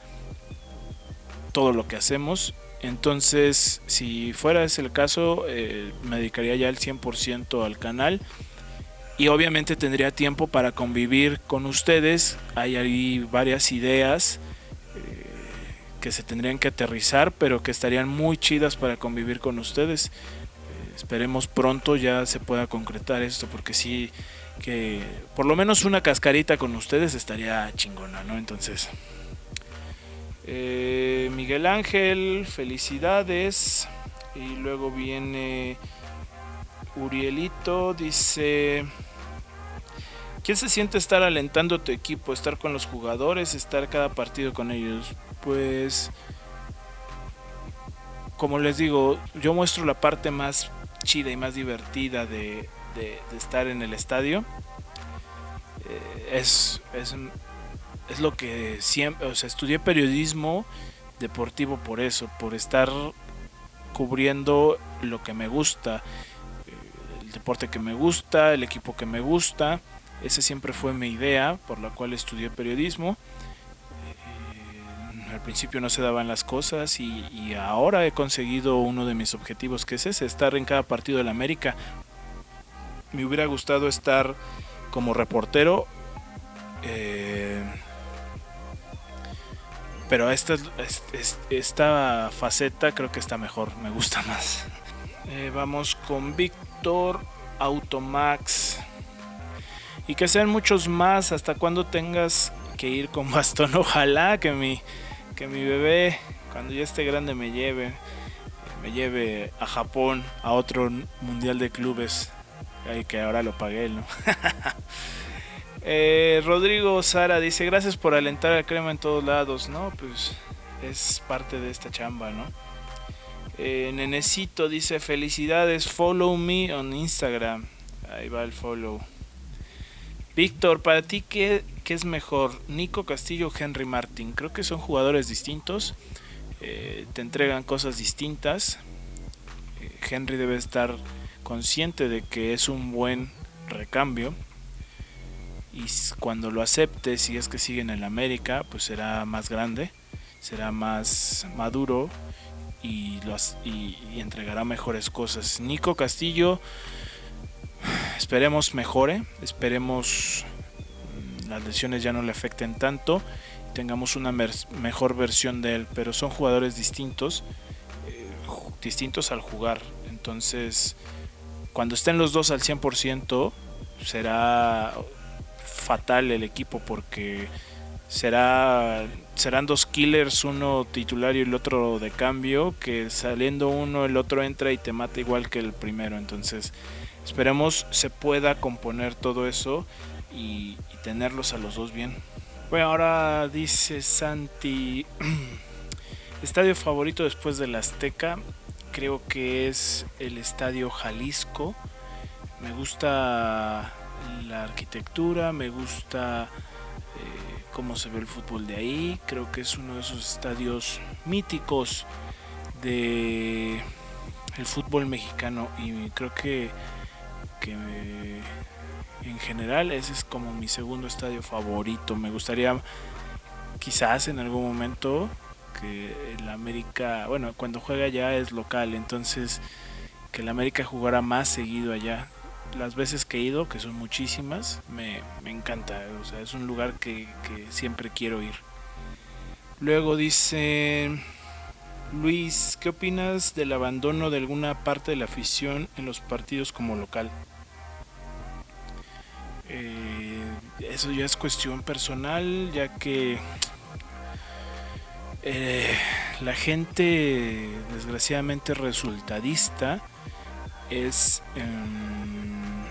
todo lo que hacemos. Entonces, si fuera ese el caso, eh, me dedicaría ya el 100% al canal. Y obviamente tendría tiempo para convivir con ustedes. Hay ahí varias ideas que se tendrían que aterrizar, pero que estarían muy chidas para convivir con ustedes. Eh, esperemos pronto ya se pueda concretar esto, porque sí que por lo menos una cascarita con ustedes estaría chingona, ¿no? Entonces... Eh, Miguel Ángel, felicidades. Y luego viene Urielito, dice... ¿Quién se siente estar alentando a tu equipo? Estar con los jugadores, estar cada partido con ellos. Pues, como les digo, yo muestro la parte más chida y más divertida de, estar en el estadio. Eh, es, es, es lo que siempre, o sea, estudié periodismo deportivo por eso, por estar cubriendo lo que me gusta, eh, el deporte que me gusta, el equipo que me gusta. Esa siempre fue mi idea por la cual estudié periodismo. Eh, al principio no se daban las cosas y, ahora he conseguido uno de mis objetivos que es ese, estar en cada partido de la América. Me hubiera gustado estar como reportero. Eh, pero esta, esta faceta creo que está mejor, me gusta más. [LAUGHS] Eh, vamos con Víctor Automax. Y que sean muchos más hasta cuando tengas que ir con [LAUGHS] bastón. Ojalá que mi, que mi bebé, cuando ya esté grande, me lleve. Me lleve a Japón, a otro mundial de clubes. que ahora lo pagué, ¿no? [LAUGHS] Eh, Rodrigo Sara dice, gracias por alentar al crema en todos lados, ¿no? Pues es parte de esta chamba, ¿no? Eh, Nenecito dice, felicidades, follow me on Instagram. Ahí va el follow. Víctor, para ti, ¿qué, ¿qué, es mejor? ¿Nico Castillo o Henry Martin? Creo que son jugadores distintos. Eh, te entregan cosas distintas. Henry debe estar consciente de que es un buen recambio y cuando lo acepte, si es que sigue en el América, pues será más grande, será más maduro y, y, entregará mejores cosas. Nico Castillo, esperemos mejore, esperemos mm, las lesiones ya no le afecten tanto, tengamos una mejor versión de él, pero son jugadores distintos, eh, distintos al jugar, entonces cuando estén los dos al 100% será fatal el equipo porque será serán dos killers, uno titular y el otro de cambio, que saliendo uno el otro entra y te mata igual que el primero. Entonces, esperemos se pueda componer todo eso y, tenerlos a los dos bien. Bueno, ahora dice Santi, [CLEARS THROAT] estadio favorito después del Azteca, creo que es el estadio Jalisco. Me gusta la arquitectura, me gusta eh, cómo se ve el fútbol de ahí. Creo que es uno de esos estadios míticos de el fútbol mexicano y creo que, que en general ese es como mi segundo estadio favorito. Me gustaría quizás en algún momento que el América, bueno, cuando juega allá es local, entonces que el América jugara más seguido allá las veces que he ido, que son muchísimas, me, encanta. O sea, es un lugar que, siempre quiero ir. Luego dice Luis, ¿qué opinas del abandono de alguna parte de la afición en los partidos como local? Eh, eso ya es cuestión personal, ya que eh, la gente desgraciadamente resultadista es em,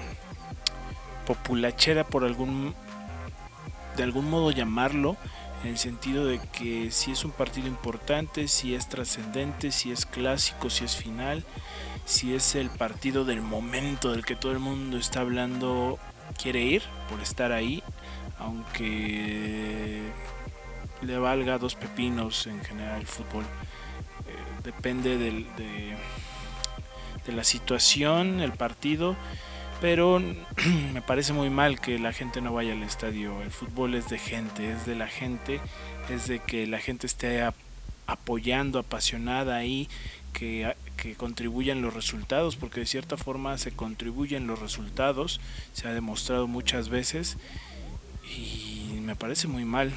populachera por algún de algún modo llamarlo en el sentido de que si es un partido importante, si es trascendente, si es clásico, si es final, si es el partido del momento del que todo el mundo está hablando, quiere ir por estar ahí, aunque le valga dos pepinos en general el fútbol. Eh, depende de, de la situación, el partido, pero [CLEARS THROAT] me parece muy mal que la gente no vaya al estadio. El fútbol es de gente, es de la gente, es de que la gente esté apoyando, apasionada ahí, que, que contribuyan los resultados, porque de cierta forma se contribuyen los resultados, se ha demostrado muchas veces y me parece muy mal.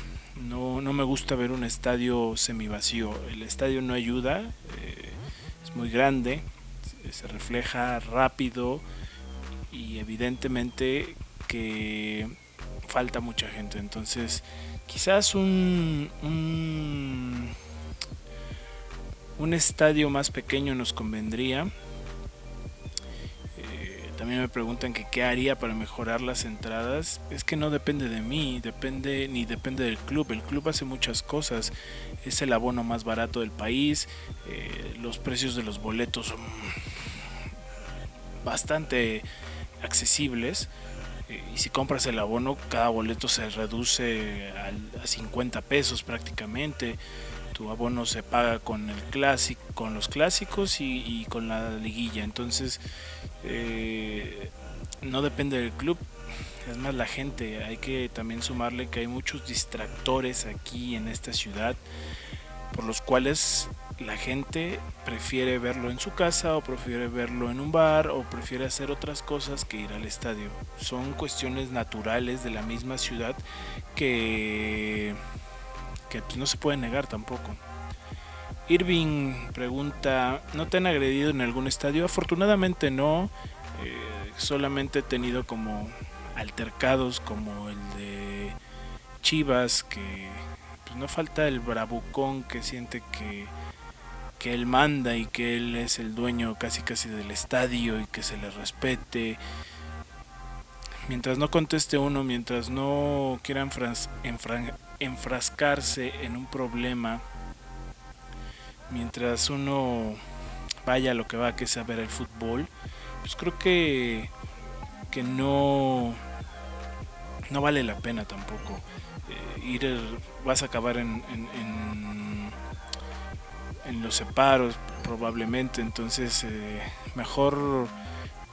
No, no me gusta ver un estadio semivacío. El estadio no ayuda, eh, es muy grande, se refleja rápido y evidentemente que falta mucha gente. Entonces, quizás un, un, un estadio más pequeño nos convendría también me preguntan que qué haría para mejorar las entradas. Es que no depende de mí, depende ni depende del club. El club hace muchas cosas. Es el abono más barato del país. Eh, los precios de los boletos son bastante accesibles. Eh, y si compras el abono, cada boleto se reduce a, 50 pesos prácticamente tu abono se paga con el clásico, con los clásicos y, con la liguilla. Entonces eh, no depende del club, es más la gente. Hay que también sumarle que hay muchos distractores aquí en esta ciudad por los cuales la gente prefiere verlo en su casa o prefiere verlo en un bar o prefiere hacer otras cosas que ir al estadio. Son cuestiones naturales de la misma ciudad que, que pues, no se puede negar tampoco. Irving pregunta, ¿no te han agredido en algún estadio? Afortunadamente no, eh, solamente he tenido como altercados como el de Chivas, que pues, no falta el bravucón que siente que, que él manda y que él es el dueño casi casi del estadio y que se le respete. Mientras no conteste uno, mientras no quiera enfrascarse en un problema, mientras uno vaya a lo que va, que es a ver el fútbol, pues creo que, que no, no vale la pena tampoco. Eh, ir, vas a acabar en, en, en, los separos probablemente, entonces eh, mejor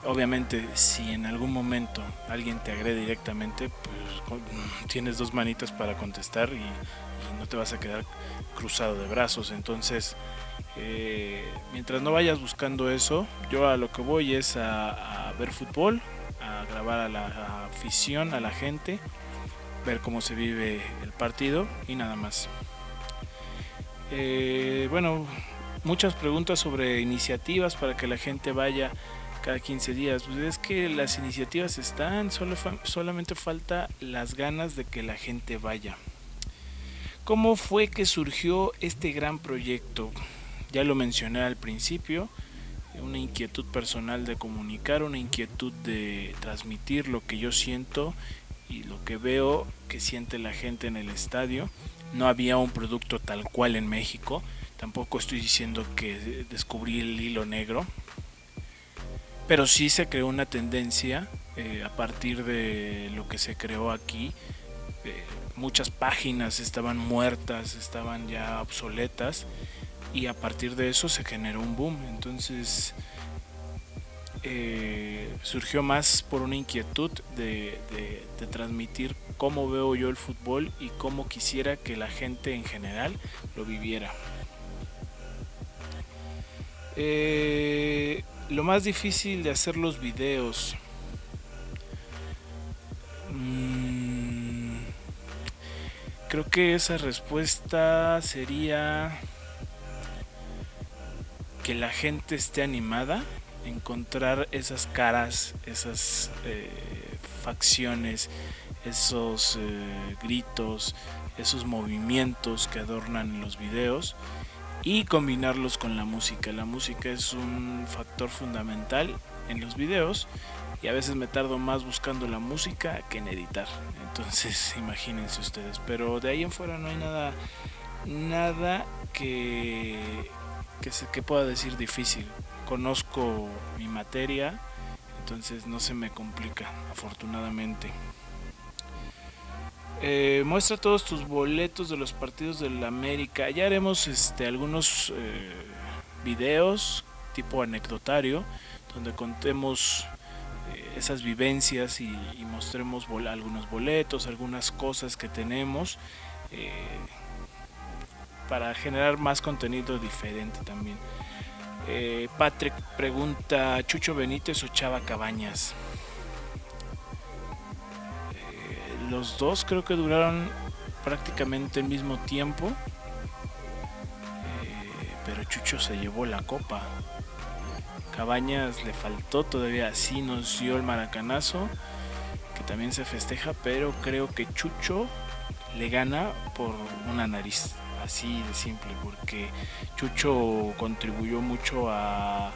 obviamente si en algún momento alguien te agrede directamente, pues tienes dos manitas para contestar y, no te vas a quedar cruzado de brazos. Entonces, eh, mientras no vayas buscando eso, yo a lo que voy es a, ver fútbol, a grabar a la afición, a la gente, ver cómo se vive el partido y nada más. Eh, bueno, muchas preguntas sobre iniciativas para que la gente vaya cada 15 días. Pues es que las iniciativas están, solo solamente falta las ganas de que la gente vaya. ¿Cómo fue que surgió este gran proyecto? Ya lo mencioné al principio, una inquietud personal de comunicar, una inquietud de transmitir lo que yo siento y lo que veo que siente la gente en el estadio. No había un producto tal cual en México, tampoco estoy diciendo que descubrí el hilo negro, pero sí se creó una tendencia eh, a partir de lo que se creó aquí. Eh, muchas páginas estaban muertas, estaban ya obsoletas y a partir de eso se generó un boom. Entonces eh, surgió más por una inquietud de, transmitir cómo veo yo el fútbol y cómo quisiera que la gente en general lo viviera. Eh, lo más difícil de hacer los videos. Mm, creo que esa respuesta sería que la gente esté animada, encontrar esas caras, esas eh, facciones, esos eh, gritos, esos movimientos que adornan los videos y combinarlos con la música. La música es un factor fundamental en los videos y a veces me tardo más buscando la música que en editar. Entonces, [LAUGHS] imagínense ustedes. Pero de ahí en fuera no hay nada, nada que, que, se, que pueda decir difícil. Conozco mi materia, entonces no se me complica, afortunadamente. Eh, muestra todos tus boletos de los partidos de la América. Ya haremos este, algunos eh, videos tipo anecdotario donde contemos eh, esas vivencias y, mostremos algunos boletos, algunas cosas que tenemos para generar más contenido diferente también. Patrick pregunta, ¿Chucho Benítez o Chava Cabañas? Los dos creo que duraron prácticamente el mismo tiempo. Eh, pero Chucho se llevó la copa. Cabañas le faltó todavía, así nos dio el maracanazo, que también se festeja, pero creo que Chucho le gana por una nariz, así de simple, porque Chucho contribuyó mucho a,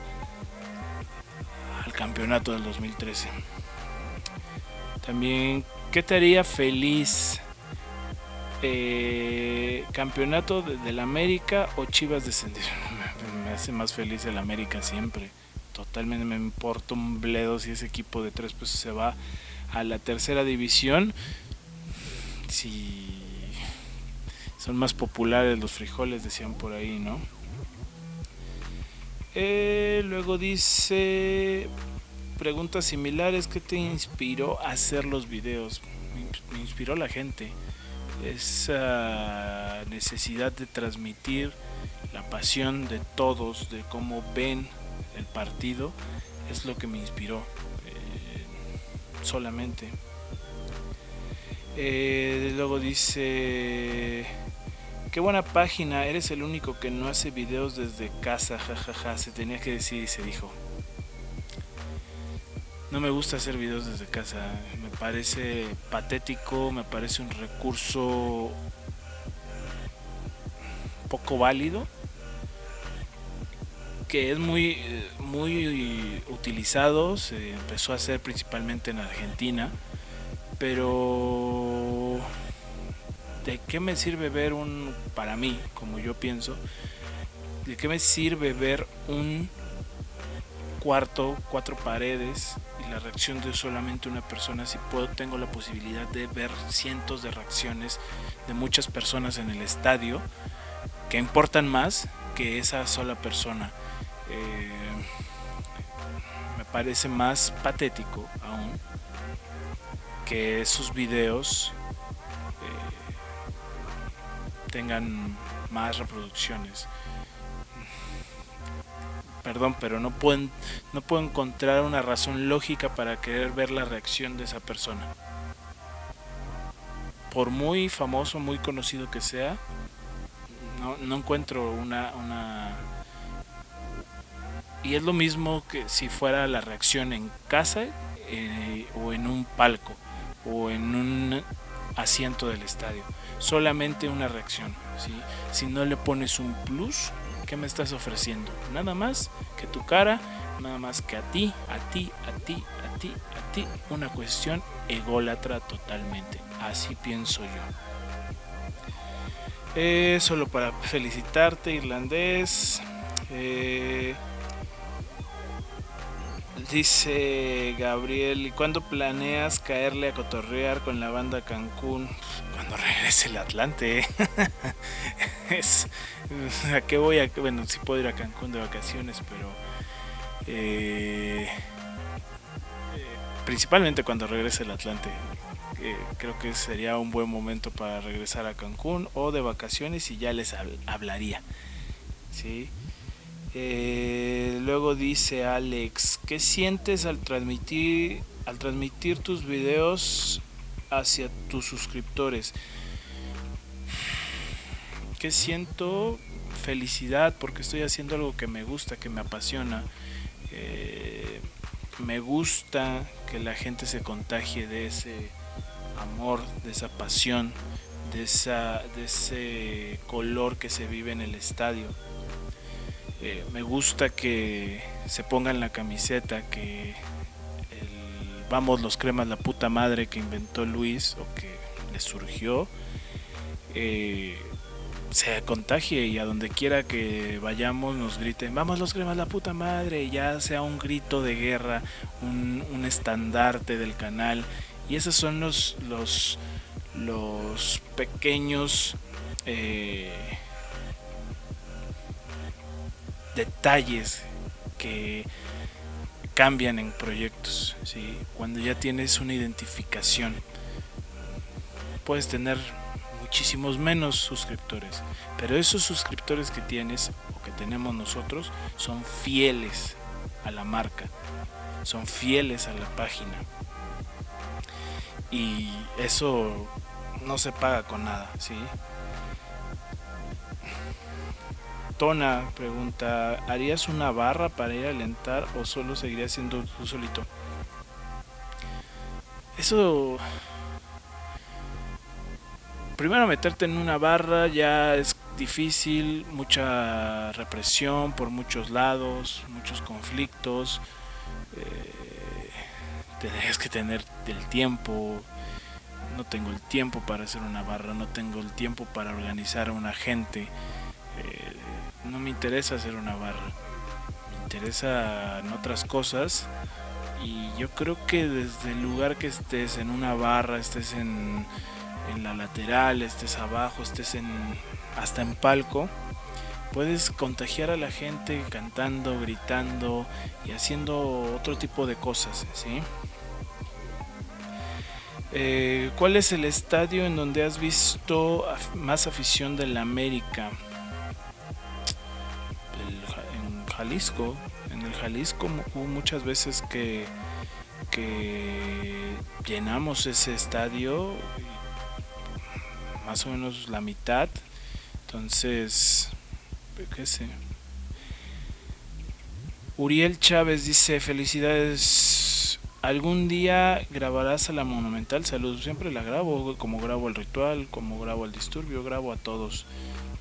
al campeonato del 2013. También ¿Qué te haría feliz? Eh, ¿Campeonato del América o Chivas descender? [LAUGHS] me hace más feliz el América siempre. Totalmente me importa un bledo si ese equipo de tres pesos se va a la tercera división. Si son más populares los frijoles, decían por ahí, ¿no? Eh, luego dice preguntas similares. ¿Qué te inspiró a hacer los videos? Me inspiró la gente. Esa necesidad de transmitir la pasión de todos, de cómo ven el partido, es lo que me inspiró. Eh, solamente. Eh, luego dice... Qué buena página, eres el único que no hace videos desde casa, jajaja, se tenía que decir y se dijo. No me gusta hacer videos desde casa. Me parece patético, me parece un recurso poco válido que es muy muy utilizado se empezó a hacer principalmente en Argentina pero de qué me sirve ver un para mí como yo pienso de qué me sirve ver un cuarto cuatro paredes la reacción de solamente una persona, si puedo, tengo la posibilidad de ver cientos de reacciones de muchas personas en el estadio que importan más que esa sola persona. Eh, me parece más patético aún que esos videos eh, tengan más reproducciones perdón, pero no pueden, no puedo encontrar una razón lógica para querer ver la reacción de esa persona. Por muy famoso, muy conocido que sea, no, encuentro una, una... Y es lo mismo que si fuera la reacción en casa eh, o en un palco o en un asiento del estadio. Solamente una reacción. Si no le pones un plus, ¿Qué me estás ofreciendo? Nada más que tu cara, nada más que a ti, a ti, a ti, a ti, a ti. Una cuestión ególatra totalmente. Así pienso yo. Eh, solo para felicitarte, irlandés. Eh, dice Gabriel, ¿y cuándo planeas caerle a cotorrear con la banda Cancún? Cuando regrese el Atlante. [LAUGHS] es, ¿A qué voy? Bueno, sí puedo ir a Cancún de vacaciones, pero... Eh, principalmente cuando regrese el Atlante. creo que sería un buen momento para regresar a Cancún o de vacaciones y ya les hablaría. ¿sí? Eh, luego dice Alex, ¿qué sientes al transmitir, al transmitir tus videos hacia tus suscriptores? ¿Qué siento? Felicidad porque estoy haciendo algo que me gusta, que me apasiona. Eh, me gusta que la gente se contagie de ese amor, de esa pasión, de, esa, de ese color que se vive en el estadio. Eh, me gusta que se pongan la camiseta, que el, vamos los cremas la puta madre que inventó Luis o que le surgió. Eh, se contagie y a donde quiera que vayamos nos griten, vamos los cremas la puta madre, ya sea un grito de guerra, un, estandarte del canal. Y esos son los, los, los pequeños eh, detalles que cambian en proyectos. Cuando ya tienes una identificación, puedes tener muchísimos menos suscriptores. Pero esos suscriptores que tienes o que tenemos nosotros son fieles a la marca, son fieles a la página. Y eso no se paga con nada, ¿sí? Tona pregunta, ¿harías una barra para ir a alentar o solo seguirías siendo tú solito? Eso primero meterte en una barra ya es difícil, mucha represión por muchos lados, muchos conflictos. Eh, tendrías que tener el tiempo. No tengo el tiempo para hacer una barra, no tengo el tiempo para organizar a una gente. Eh, no me interesa hacer una barra. Me interesa en otras cosas. Y yo creo que desde el lugar que estés, en una barra, estés en en la lateral, estés abajo, estés en hasta en palco, puedes contagiar a la gente cantando, gritando y haciendo otro tipo de cosas, ¿sí? Eh, ¿Cuál es el estadio en donde has visto más afición de la América? Jalisco. En el Jalisco hubo muchas veces que, que llenamos ese estadio más o menos la mitad. Entonces, qué sé. Uriel Chávez dice, felicidades. ¿Algún día grabarás a la Monumental? Saludos, siempre la grabo, como grabo el ritual, como grabo el disturbio, grabo a todos.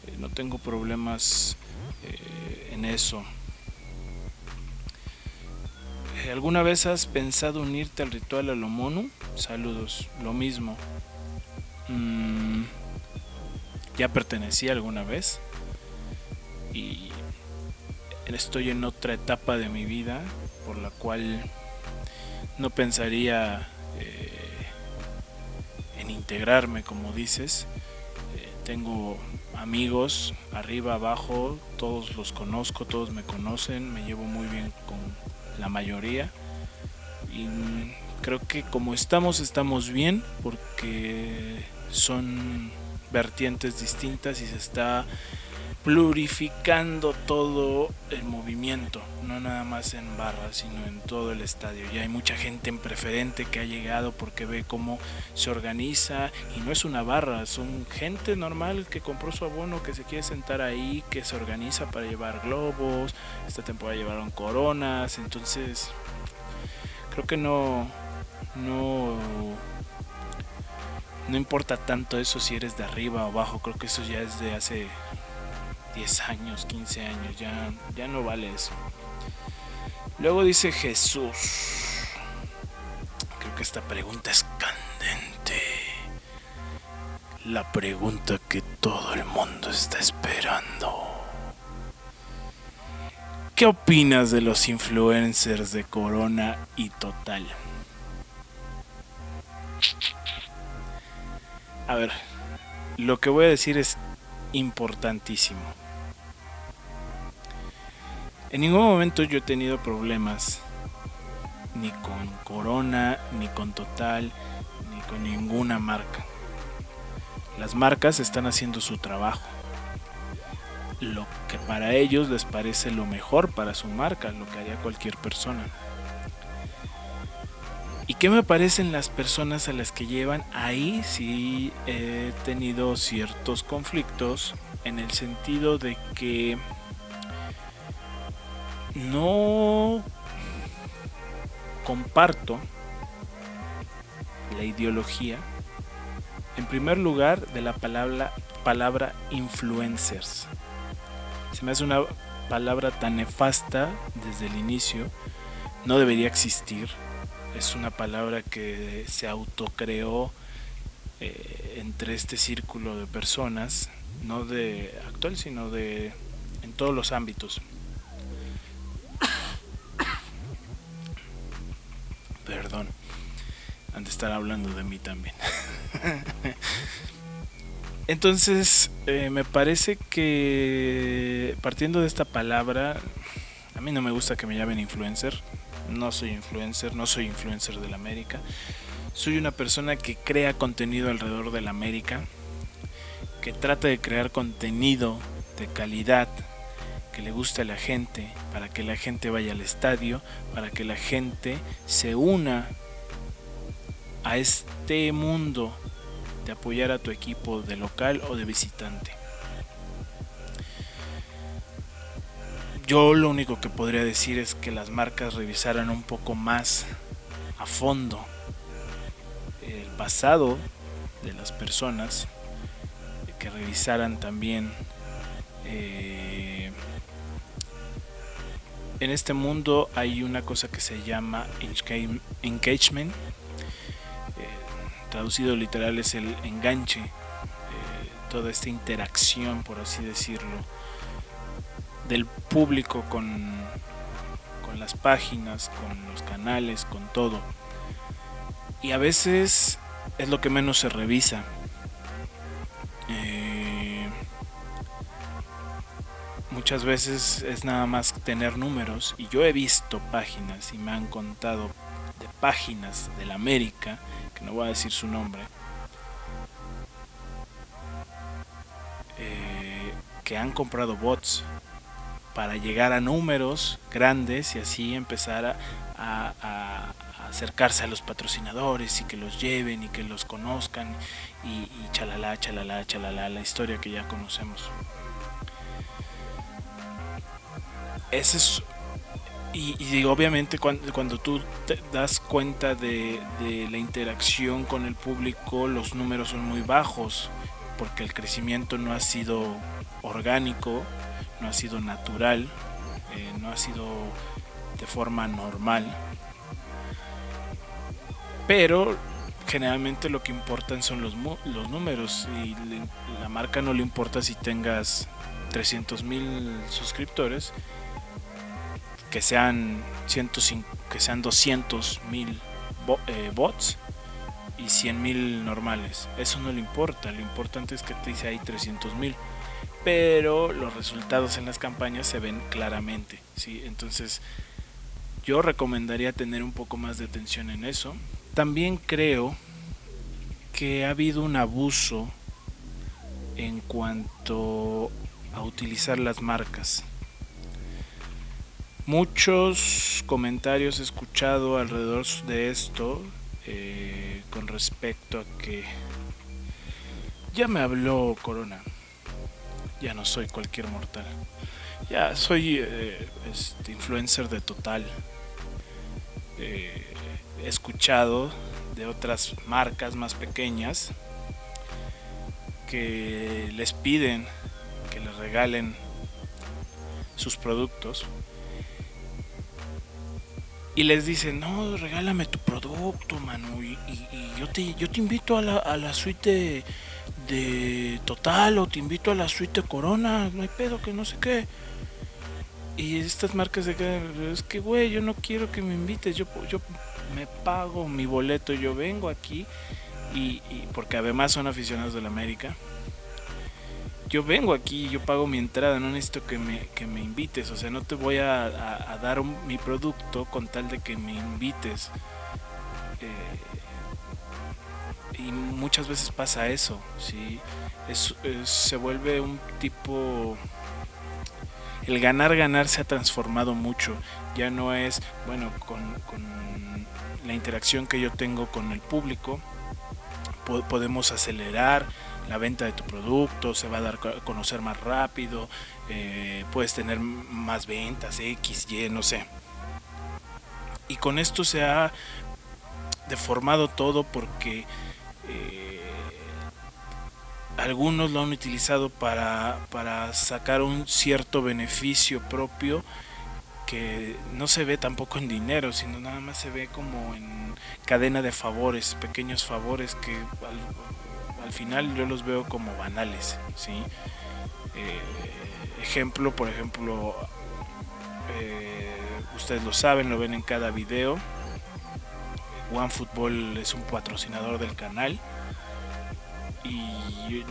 Eh, no tengo problemas eh, en eso. ¿Alguna vez has pensado unirte al ritual a lo mono? Saludos, lo mismo. Mm, ya pertenecí alguna vez y estoy en otra etapa de mi vida por la cual no pensaría eh, en integrarme como dices eh, tengo amigos arriba abajo todos los conozco todos me conocen me llevo muy bien con la mayoría. Y creo que como estamos estamos bien porque son vertientes distintas y se está plurificando todo el movimiento, no nada más en barra, sino en todo el estadio. Ya hay mucha gente en preferente que ha llegado porque ve cómo se organiza y no es una barra, son gente normal que compró su abono, que se quiere sentar ahí, que se organiza para llevar globos, esta temporada llevaron coronas, entonces creo que no no no importa tanto eso si eres de arriba o abajo, creo que eso ya es de hace 10 años, 15 años, ya, ya no vale eso. Luego dice Jesús, creo que esta pregunta es candente. La pregunta que todo el mundo está esperando. ¿Qué opinas de los influencers de Corona y Total? A ver, lo que voy a decir es importantísimo. En ningún momento yo he tenido problemas ni con Corona, ni con Total, ni con ninguna marca. Las marcas están haciendo su trabajo. Lo que para ellos les parece lo mejor para su marca, lo que haría cualquier persona. ¿Y qué me parecen las personas a las que llevan? Ahí sí he tenido ciertos conflictos en el sentido de que no comparto la ideología En primer lugar, de la palabra, palabra influencers. Se me hace una palabra tan nefasta desde el inicio. No debería existir. Es una palabra que se autocreó eh, entre este círculo de personas, no de actual, sino de en todos los ámbitos. Perdón, han de estar hablando de mí también. [LAUGHS] Entonces, eh, me parece que partiendo de esta palabra, a mí no me gusta que me llamen influencer. No soy influencer, no soy influencer de la América. Soy una persona que crea contenido alrededor de la América, que trata de crear contenido de calidad que le guste a la gente, para que la gente vaya al estadio, para que la gente se una a este mundo de apoyar a tu equipo de local o de visitante. Yo lo único que podría decir es que las marcas revisaran un poco más a fondo el pasado de las personas, que revisaran también eh, en este mundo hay una cosa que se llama engagement traducido literal es el enganche, eh, toda esta interacción, por así decirlo, del público con, con las páginas, con los canales, con todo. Y a veces es lo que menos se revisa. Eh, muchas veces es nada más tener números y yo he visto páginas y me han contado de páginas de la América no voy a decir su nombre, eh, que han comprado bots para llegar a números grandes y así empezar a, acercarse a los patrocinadores y que los lleven y que los conozcan y, y chalala, chalala, chalala, la historia que ya conocemos. Ese es y, obviamente cuando, cuando, tú te das cuenta de, la interacción con el público, los números son muy bajos, porque el crecimiento no ha sido orgánico, no ha sido natural, eh, no ha sido de forma normal. Pero generalmente lo que importan son los, los números y la marca no le importa si tengas 300 mil suscriptores que sean, 105, que sean 200 mil eh, bots y 100 mil normales. Eso no le importa, lo importante es que te dice ahí 300 mil. Pero los resultados en las campañas se ven claramente. ¿sí? Entonces yo recomendaría tener un poco más de atención en eso. También creo que ha habido un abuso en cuanto a utilizar las marcas. Muchos comentarios he escuchado alrededor de esto eh, con respecto a que ya me habló Corona. Ya no soy cualquier mortal. Ya soy eh, este, influencer de total. Eh, he escuchado de otras marcas más pequeñas que les piden que les regalen sus productos y les dicen, no, regálame tu producto, mano, y, yo, te, invito a la, suite de, Total o te invito a la suite Corona, no hay pedo, que no sé qué. Y estas marcas de que, es que, güey, yo no quiero que me invites, yo, yo me pago mi boleto, yo vengo aquí, y, y porque además son aficionados de la América yo vengo aquí, yo pago mi entrada, no necesito que me, que me invites, o sea, no te voy a, dar mi producto con tal de que me invites. Eh, y muchas veces pasa eso, ¿sí? se vuelve un tipo... El ganar, ganar se ha transformado mucho. Ya no es, bueno, con la interacción que yo tengo con el público, podemos acelerar, la venta de tu producto, se va a dar a conocer más rápido, eh, puedes tener más ventas, X, Y, no sé. Y con esto se ha deformado todo porque eh, algunos lo han utilizado para, para sacar un cierto beneficio propio que no se ve tampoco en dinero, sino nada más se ve como en cadena de favores, pequeños favores que al, final yo los veo como banales, ¿sí? Eh, ejemplo, por ejemplo, eh, ustedes lo saben, lo ven en cada video. OneFootball es un patrocinador del canal y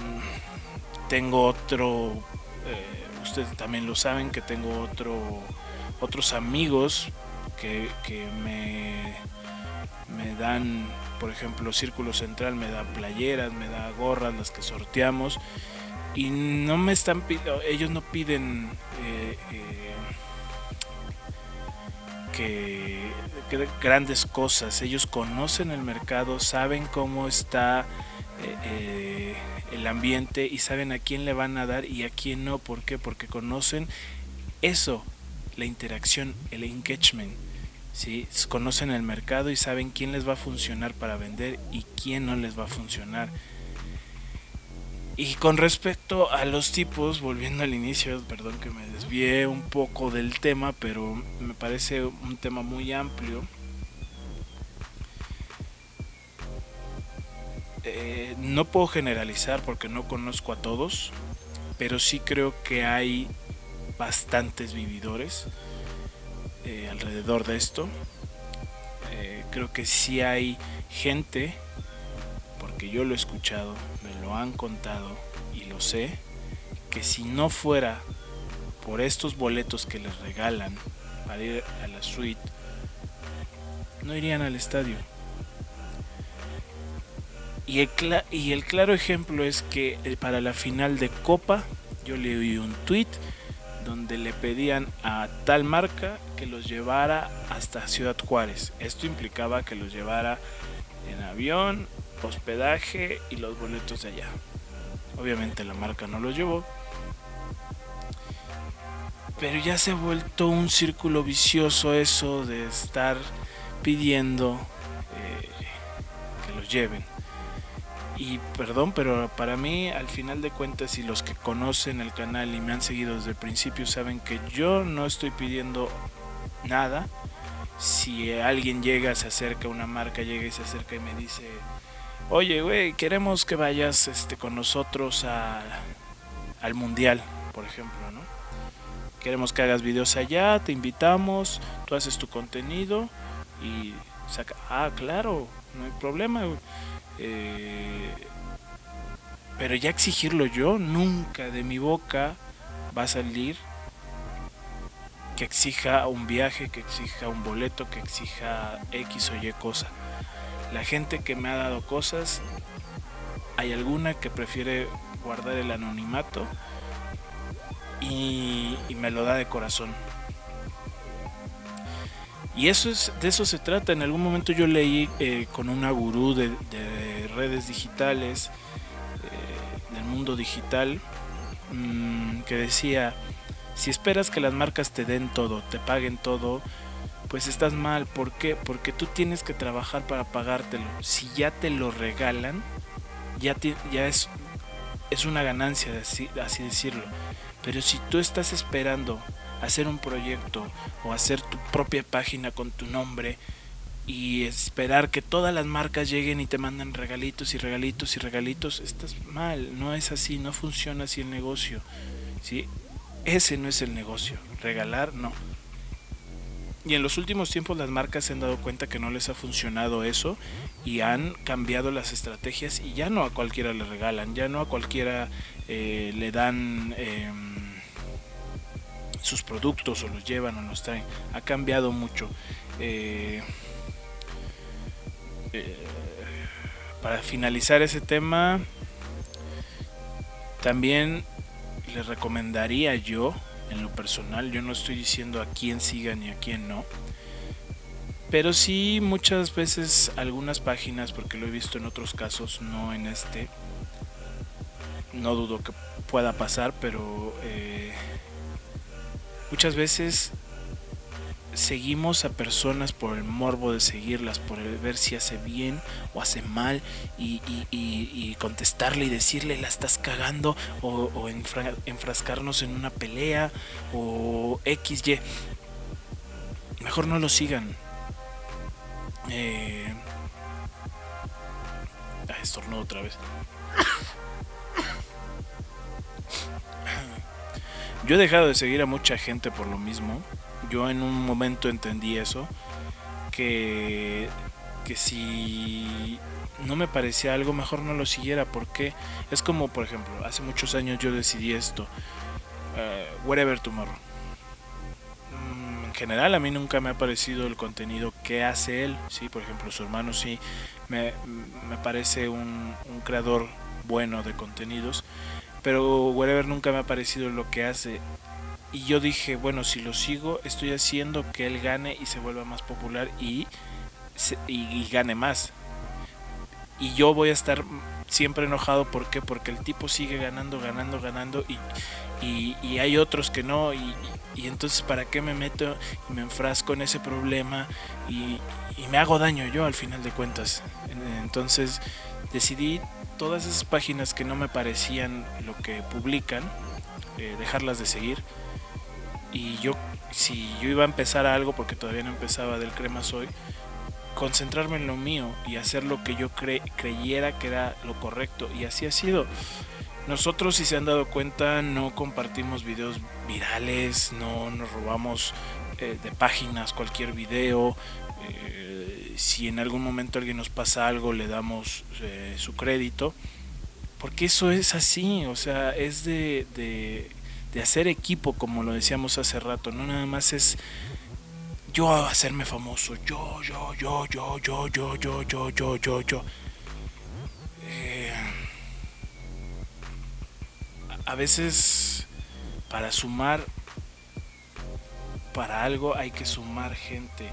tengo otro, eh, ustedes también lo saben que tengo otro, otros amigos que, me, me dan, por ejemplo, Círculo Central me da playeras, me da gorras, las que sorteamos y no me están ellos no piden eh, eh, que, grandes cosas, ellos conocen el mercado, saben cómo está eh, el ambiente y saben a quién le van a dar y a quién no, ¿por qué? Porque conocen eso, la interacción, el engagement. ¿Sí? Conocen el mercado y saben quién les va a funcionar para vender y quién no les va a funcionar. Y con respecto a los tipos, volviendo al inicio, perdón que me desvié un poco del tema, pero me parece un tema muy amplio. Eh, no puedo generalizar porque no conozco a todos, pero sí creo que hay bastantes vividores eh, alrededor de esto. Eh, creo que sí hay gente porque yo lo he escuchado, me lo han contado y lo sé, que si no fuera por estos boletos que les regalan para ir a la suite, no irían al estadio. Y el, claro ejemplo es que eh, para la final de Copa, yo le oí un tweet donde le pedían a tal marca que los llevara hasta Ciudad Juárez. Esto implicaba que los llevara en avión, hospedaje y los boletos de allá. Obviamente la marca no los llevó. Pero ya se ha vuelto un círculo vicioso eso de estar pidiendo eh, que los lleven. Y perdón, pero para mí al final de cuentas y los que conocen el canal y me han seguido desde el principio saben que yo no estoy pidiendo nada. Si alguien llega, se acerca, una marca llega y se acerca y me dice, oye, güey, queremos que vayas este, con nosotros al mundial, por ejemplo, ¿no? Queremos que hagas videos allá, te invitamos, tú haces tu contenido y saca, ah, claro, no hay problema, eh, pero ya exigirlo yo, nunca de mi boca va a salir que exija un viaje, que exija un boleto, que exija X o Y cosa. La gente que me ha dado cosas, hay alguna que prefiere guardar el anonimato y, me lo da de corazón. Y eso es, de eso se trata. En algún momento yo leí eh, con una gurú de, redes digitales, eh, del mundo digital, mm, que decía, si esperas que las marcas te den todo, te paguen todo, pues estás mal. ¿Por qué? Porque tú tienes que trabajar para pagártelo. Si ya te lo regalan, ya, ya es, es una ganancia, así, así decirlo. Pero si tú estás esperando hacer un proyecto o hacer tu propia página con tu nombre y esperar que todas las marcas lleguen y te mandan regalitos y regalitos y regalitos, estás mal, no es así, no funciona así el negocio. ¿sí? Ese no es el negocio, regalar no. Y en los últimos tiempos las marcas se han dado cuenta que no les ha funcionado eso y han cambiado las estrategias y ya no a cualquiera le regalan, ya no a cualquiera eh, le dan em, sus productos o los llevan o los traen. Ha cambiado mucho. Eh, eh, para finalizar ese tema, también les recomendaría yo en lo personal. Yo no estoy diciendo a quién siga ni a quién no. Pero sí muchas veces algunas páginas, porque lo he visto en otros casos, no en este. No dudo que pueda pasar, pero eh, muchas veces seguimos a personas por el morbo de seguirlas, por el ver si hace bien o hace mal y, contestarle y decirle la estás cagando o, enfrascarnos en una pelea o XY. Mejor no lo sigan. Eh... Ah, estornudo otra vez. Yo he dejado de seguir a mucha gente por lo mismo yo en un momento entendí eso, que, que si no me parecía algo, mejor no lo siguiera, porque es como, por ejemplo, hace muchos años yo decidí esto, uh, Wherever Tomorrow. Mm, en general a mí nunca me ha parecido el contenido que hace él, sí, por ejemplo su hermano sí, me, me parece un, un creador bueno de contenidos, pero Wherever nunca me ha parecido lo que hace y yo dije, bueno, si lo sigo, estoy haciendo que él gane y se vuelva más popular y, y, gane más. Y yo voy a estar siempre enojado, ¿por qué? Porque el tipo sigue ganando, ganando, ganando y, y, hay otros que no. Y, y, entonces, ¿para qué me meto y me enfrasco en ese problema? Y, me hago daño yo al final de cuentas. Entonces, decidí todas esas páginas que no me parecían lo que publican, eh, dejarlas de seguir. Y yo si yo iba a empezar algo porque todavía no empezaba del crema soy concentrarme en lo mío y hacer lo que yo creyera que era lo correcto. Y así ha sido. Nosotros si se han dado cuenta no compartimos videos virales no nos robamos eh, de páginas cualquier video eh, si en algún momento alguien nos pasa algo le damos eh, su crédito porque eso es así o sea es de de hacer equipo, como lo decíamos hace rato, no nada más es yo hacerme famoso, yo, yo, yo, yo, yo, yo, yo, yo, yo, yo, yo. a veces para sumar para algo hay que sumar gente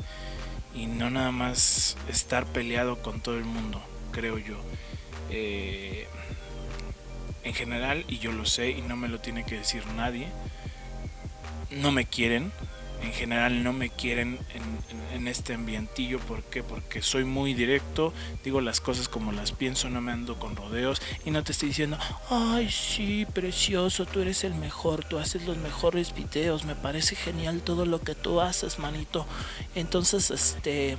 y no nada más estar peleado con todo el mundo, creo yo. Eh, en general, y yo lo sé y no me lo tiene que decir nadie, no me quieren. En general no me quieren en, este ambientillo. ¿Por qué? Porque soy muy directo, digo las cosas como las pienso, no me ando con rodeos y no te estoy diciendo, ay sí, precioso, tú eres el mejor, tú haces los mejores videos, me parece genial todo lo que tú haces, manito. Entonces, este,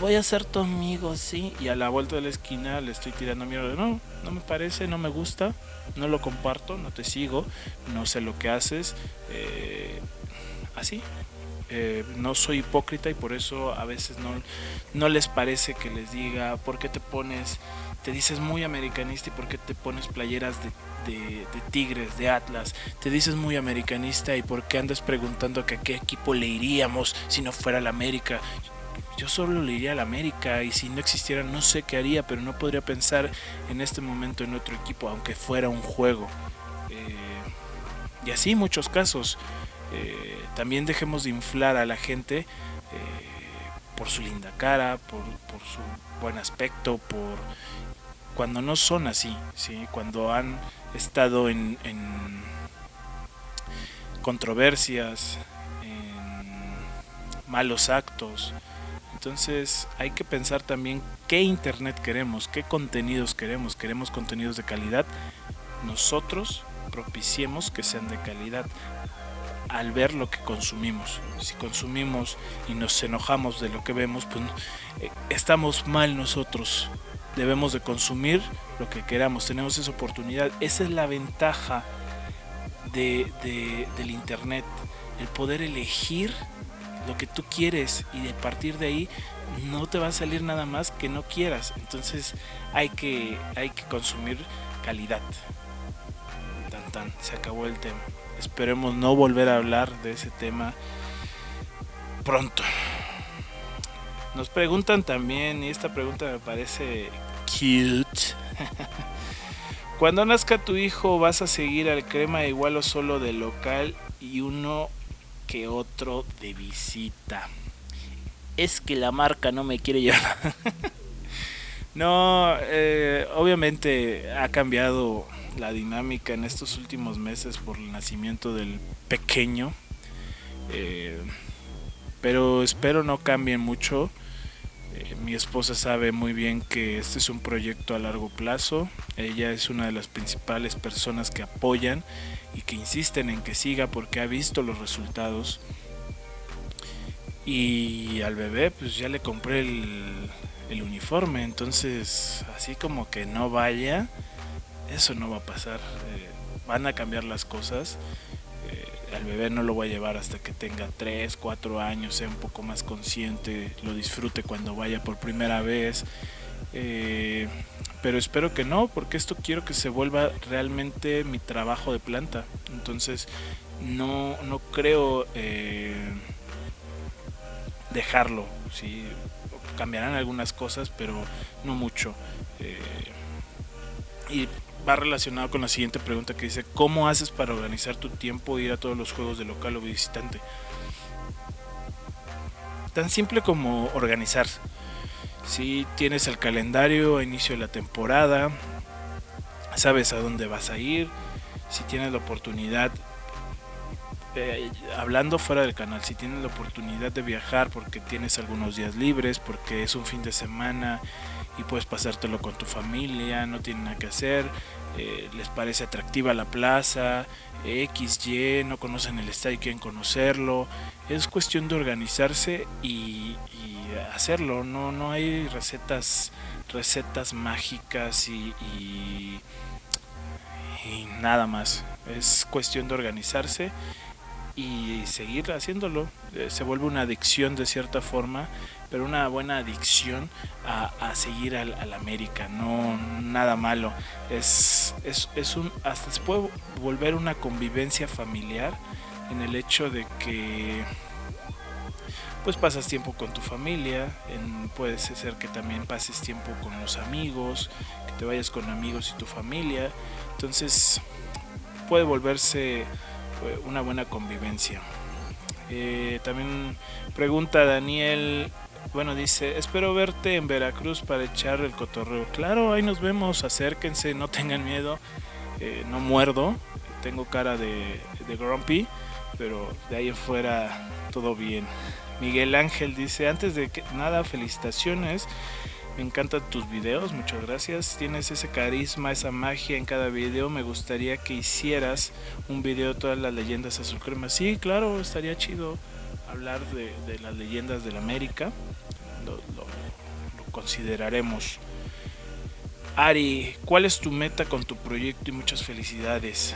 voy a ser tu amigo, sí. Y a la vuelta de la esquina le estoy tirando mierda. No, no me parece, no me gusta, no lo comparto, no te sigo, no sé lo que haces. Eh, así. Eh, no soy hipócrita y por eso a veces no, no les parece que les diga por qué te pones, te dices muy americanista y por qué te pones playeras de, de, Tigres, de Atlas. Te dices muy americanista y por qué andas preguntando a qué equipo le iríamos si no fuera la América yo solo le iría al América y si no existiera no sé qué haría, pero no podría pensar en este momento en otro equipo, aunque fuera un juego. Eh, y así muchos casos. Eh, también dejemos de inflar a la gente eh, por su linda cara, por, su buen aspecto, por cuando no son así, ¿sí? cuando han estado en, en controversias, en malos actos, entonces hay que pensar también qué internet queremos, qué contenidos queremos. Queremos contenidos de calidad. Nosotros propiciemos que sean de calidad al ver lo que consumimos. Si consumimos y nos enojamos de lo que vemos, pues eh, estamos mal nosotros. Debemos de consumir lo que queramos. Tenemos esa oportunidad. Esa es la ventaja de, del internet. El poder elegir lo que tú quieres y de partir de ahí no te va a salir nada más que no quieras. Entonces hay que, hay que consumir calidad. Tan tan, se acabó el tema. Esperemos no volver a hablar de ese tema pronto. Nos preguntan también, y esta pregunta me parece cute. [LAUGHS] Cuando nazca tu hijo, ¿vas a seguir al crema igual o solo de local y uno que otro de visita. Es que la marca no me quiere llevar. [LAUGHS] no, eh, obviamente ha cambiado la dinámica en estos últimos meses por el nacimiento del pequeño. Eh, pero espero no cambien mucho. Eh, mi esposa sabe muy bien que este es un proyecto a largo plazo. Ella es una de las principales personas que apoyan y que insisten en que siga porque ha visto los resultados. Y al bebé pues ya le compré el, uniforme, entonces así como que no vaya, eso no va a pasar. Eh, van a cambiar las cosas al bebé no lo voy a llevar hasta que tenga 3, 4 años, sea un poco más consciente, lo disfrute cuando vaya por primera vez. Eh, pero espero que no, porque esto quiero que se vuelva realmente mi trabajo de planta. Entonces, no, no creo eh, dejarlo. ¿sí? Cambiarán algunas cosas, pero no mucho. Eh, y va relacionado con la siguiente pregunta que dice, ¿cómo haces para organizar tu tiempo e ir a todos los juegos de local o visitante? Tan simple como organizar. Si tienes el calendario a inicio de la temporada, sabes a dónde vas a ir, si tienes la oportunidad, eh, hablando fuera del canal, si tienes la oportunidad de viajar porque tienes algunos días libres, porque es un fin de semana y puedes pasártelo con tu familia, no tienen nada que hacer, eh, les parece atractiva la plaza, XY, no conocen el estadio y quieren conocerlo. Es cuestión de organizarse y, hacerlo, no, no hay recetas, recetas mágicas y, y nada más. Es cuestión de organizarse y seguir haciéndolo. Eh, se vuelve una adicción de cierta forma pero una buena adicción a, seguir al, América, no nada malo. Es, es, un, hasta se puede volver una convivencia familiar en el hecho de que pues pasas tiempo con tu familia, en, puede ser que también pases tiempo con los amigos, que te vayas con amigos y tu familia, entonces puede volverse eh, una buena convivencia. Eh, también pregunta Daniel bueno, dice, espero verte en Veracruz para echar el cotorreo. Claro, ahí nos vemos, acérquense, no tengan miedo. Eh, no muerdo, tengo cara de, grumpy, pero de ahí afuera todo bien. Miguel Ángel dice, antes de que nada, felicitaciones. Me encantan tus videos, muchas gracias. Tienes ese carisma, esa magia en cada video. Me gustaría que hicieras un video de todas las leyendas azul crema. Sí, claro, estaría chido hablar de, las leyendas del América. Lo, consideraremos. Ari, ¿cuál es tu meta con tu proyecto y muchas felicidades?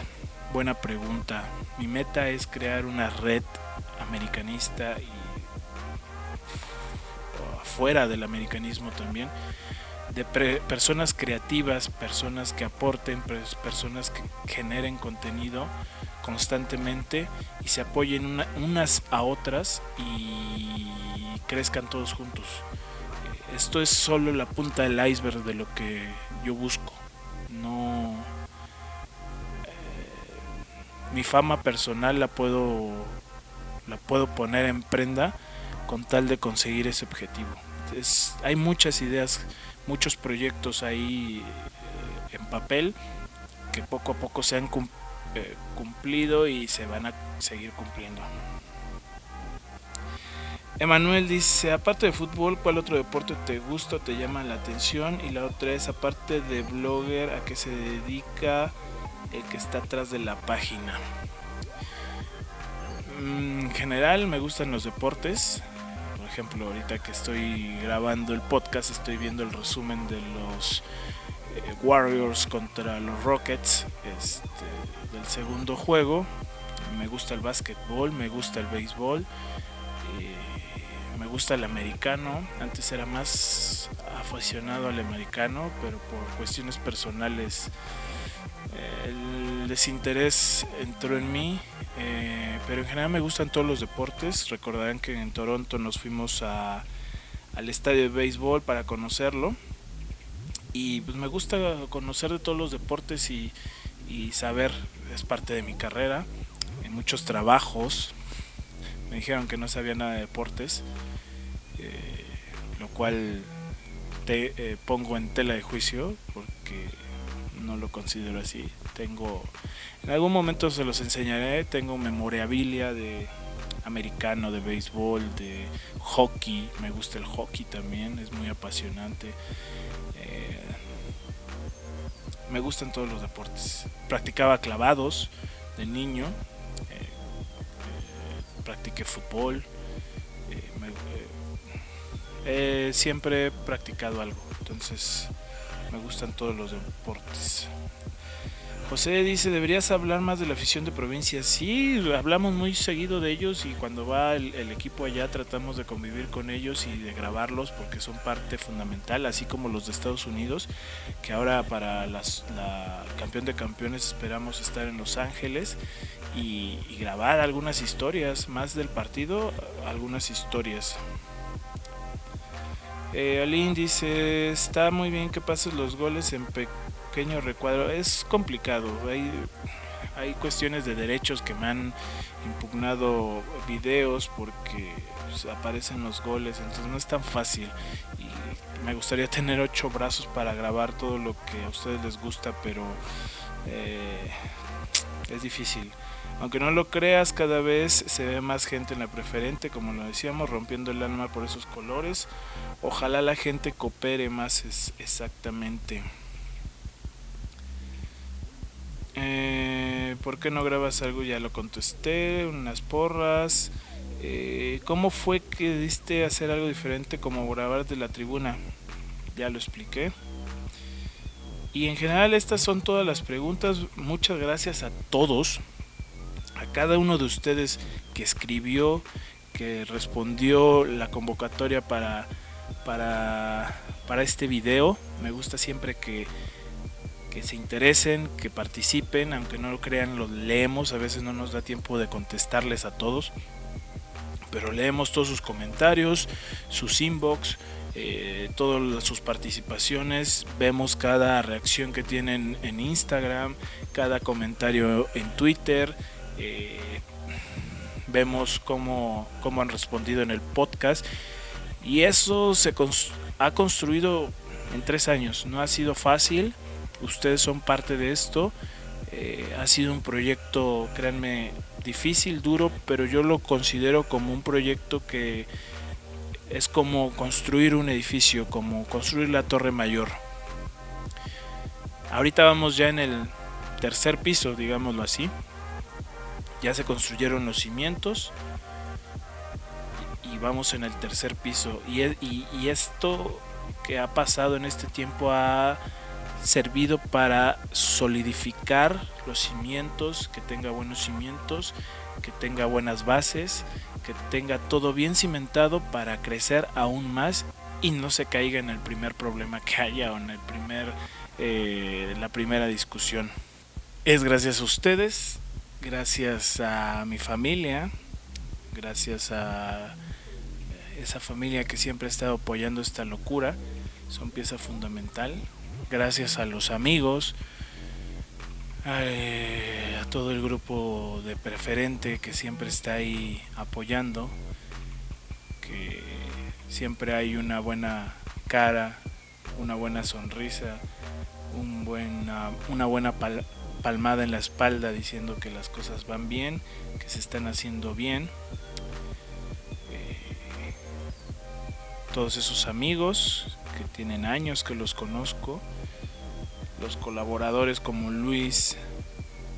Buena pregunta. Mi meta es crear una red americanista y fuera del americanismo también, de personas creativas, personas que aporten, personas que generen contenido constantemente y se apoyen unas a otras y crezcan todos juntos. Esto es solo la punta del iceberg de lo que yo busco. No eh, mi fama personal la puedo la puedo poner en prenda con tal de conseguir ese objetivo. hay muchas ideas, muchos proyectos ahí eh, en papel que poco a poco se han cumplido eh, cumplido y se van a seguir cumpliendo. Emanuel dice, aparte de fútbol, ¿cuál otro deporte te gusta o te llama la atención? Y la otra es, aparte de blogger, ¿a qué se dedica el que está atrás de la página? Mm, en general me gustan los deportes. Ejemplo, ahorita que estoy grabando el podcast, estoy viendo el resumen de los eh, Warriors contra los Rockets este, del segundo juego. Me gusta el básquetbol, me gusta el béisbol, eh, me gusta el americano. Antes era más aficionado al americano, pero por cuestiones personales el desinterés entró en mí. pero en general me gustan todos los deportes. Recordarán que en Toronto nos fuimos al estadio de béisbol para conocerlo y pues me gusta conocer de todos los deportes y, saber, es parte de mi carrera, en muchos trabajos. Me dijeron que no sabía nada de deportes, eh, lo cual te eh, pongo en tela de juicio porque no lo considero así. Tengo, en algún momento se los enseñaré, tengo memorabilia de, americano, de béisbol, de hockey. Me gusta el hockey también, es muy apasionante. Eh, me gustan todos los deportes. Practicaba clavados de niño. Eh, practiqué fútbol. siempre he practicado algo. Entonces me gustan todos los deportes. José dice, deberías hablar más de la afición de provincia. Sí, hablamos muy seguido de ellos y cuando va el, equipo allá tratamos de convivir con ellos y de grabarlos porque son parte fundamental, así como los de Estados Unidos, que ahora para las, la campeón de campeones esperamos estar en Los Ángeles y, y grabar algunas historias, más del partido, algunas historias. Eh, dice, está muy bien que pases los goles en pequeño recuadro. Es complicado, hay, hay cuestiones de derechos que me han impugnado videos porque pues, aparecen los goles, entonces no es tan fácil. Y me gustaría tener ocho brazos para grabar todo lo que a ustedes les gusta, pero eh, es difícil. Aunque no lo creas, cada vez se ve más gente en la preferente, como lo decíamos, rompiendo el alma por esos colores. Ojalá la gente coopere más es exactamente. Eh, ¿Por qué no grabas algo? Ya lo contesté, unas porras. Eh, ¿Cómo fue que diste hacer algo diferente como grabar de la tribuna? Ya lo expliqué. Y en general estas son todas las preguntas. Muchas gracias a todos a cada uno de ustedes que escribió, que respondió la convocatoria para, para, este video. Me gusta siempre que, que se interesen, que participen, aunque no lo crean, lo leemos, a veces no nos da tiempo de contestarles a todos, pero leemos todos sus comentarios, sus inbox, eh, todas sus participaciones, vemos cada reacción que tienen en Instagram, cada comentario en Twitter, eh, vemos cómo, cómo, han respondido en el podcast. Y eso se ha construido en tres años. No ha sido fácil. Ustedes son parte de esto. Eh, ha sido un proyecto, créanme, difícil, duro, pero yo lo considero como un proyecto que es como construir un edificio, como construir la torre mayor. Ahorita vamos ya en el tercer piso, digámoslo así ya se construyeron los cimientos y vamos en el tercer piso. Y, esto que ha pasado en este tiempo ha servido para solidificar los cimientos, que tenga buenos cimientos, que tenga buenas bases, que tenga todo bien cimentado para crecer aún más y no se caiga en el primer problema que haya o en el primer, eh, la primera discusión. Es gracias a ustedes gracias a mi familia, gracias a esa familia que siempre ha estado apoyando esta locura, son pieza fundamental, gracias a los amigos, a, todo el grupo de preferente que siempre está ahí apoyando, que siempre hay una buena cara, una buena sonrisa, un buena, una buena palabra palmada en la espalda diciendo que las cosas van bien, que se están haciendo bien. Eh, todos esos amigos que tienen años que los conozco, los colaboradores como Luis,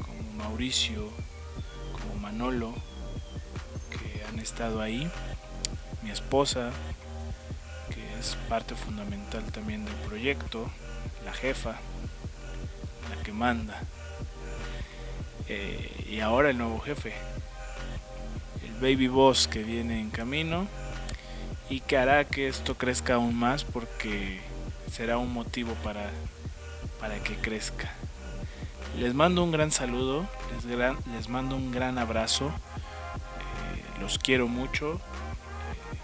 como Mauricio, como Manolo, que han estado ahí, mi esposa, que es parte fundamental también del proyecto, la jefa, la que manda. Eh, y ahora el nuevo jefe, el baby boss que viene en camino y que hará que esto crezca aún más porque será un motivo para, para que crezca. Les mando un gran saludo, les, mando un gran abrazo, eh, los quiero mucho, eh,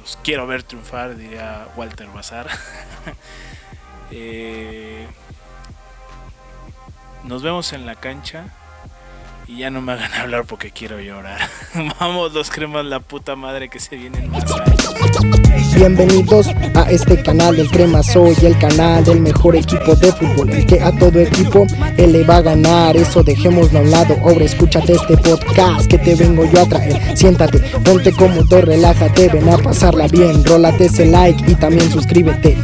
los quiero ver triunfar, diría Walter Bazar. [LAUGHS] Nos vemos en la cancha y ya no me hagan [LAUGHS] hablar porque quiero llorar. [LAUGHS] Vamos los cremas la puta madre que se vienen. Bienvenidos a este canal del Crema Soy, el canal del mejor equipo de fútbol, que a todo equipo él le va a ganar. Eso dejémoslo a un lado. Ahora escúchate este podcast que te vengo yo a traer. Siéntate, ponte cómodo, relájate, ven a pasarla bien. Rólate ese like y también suscríbete.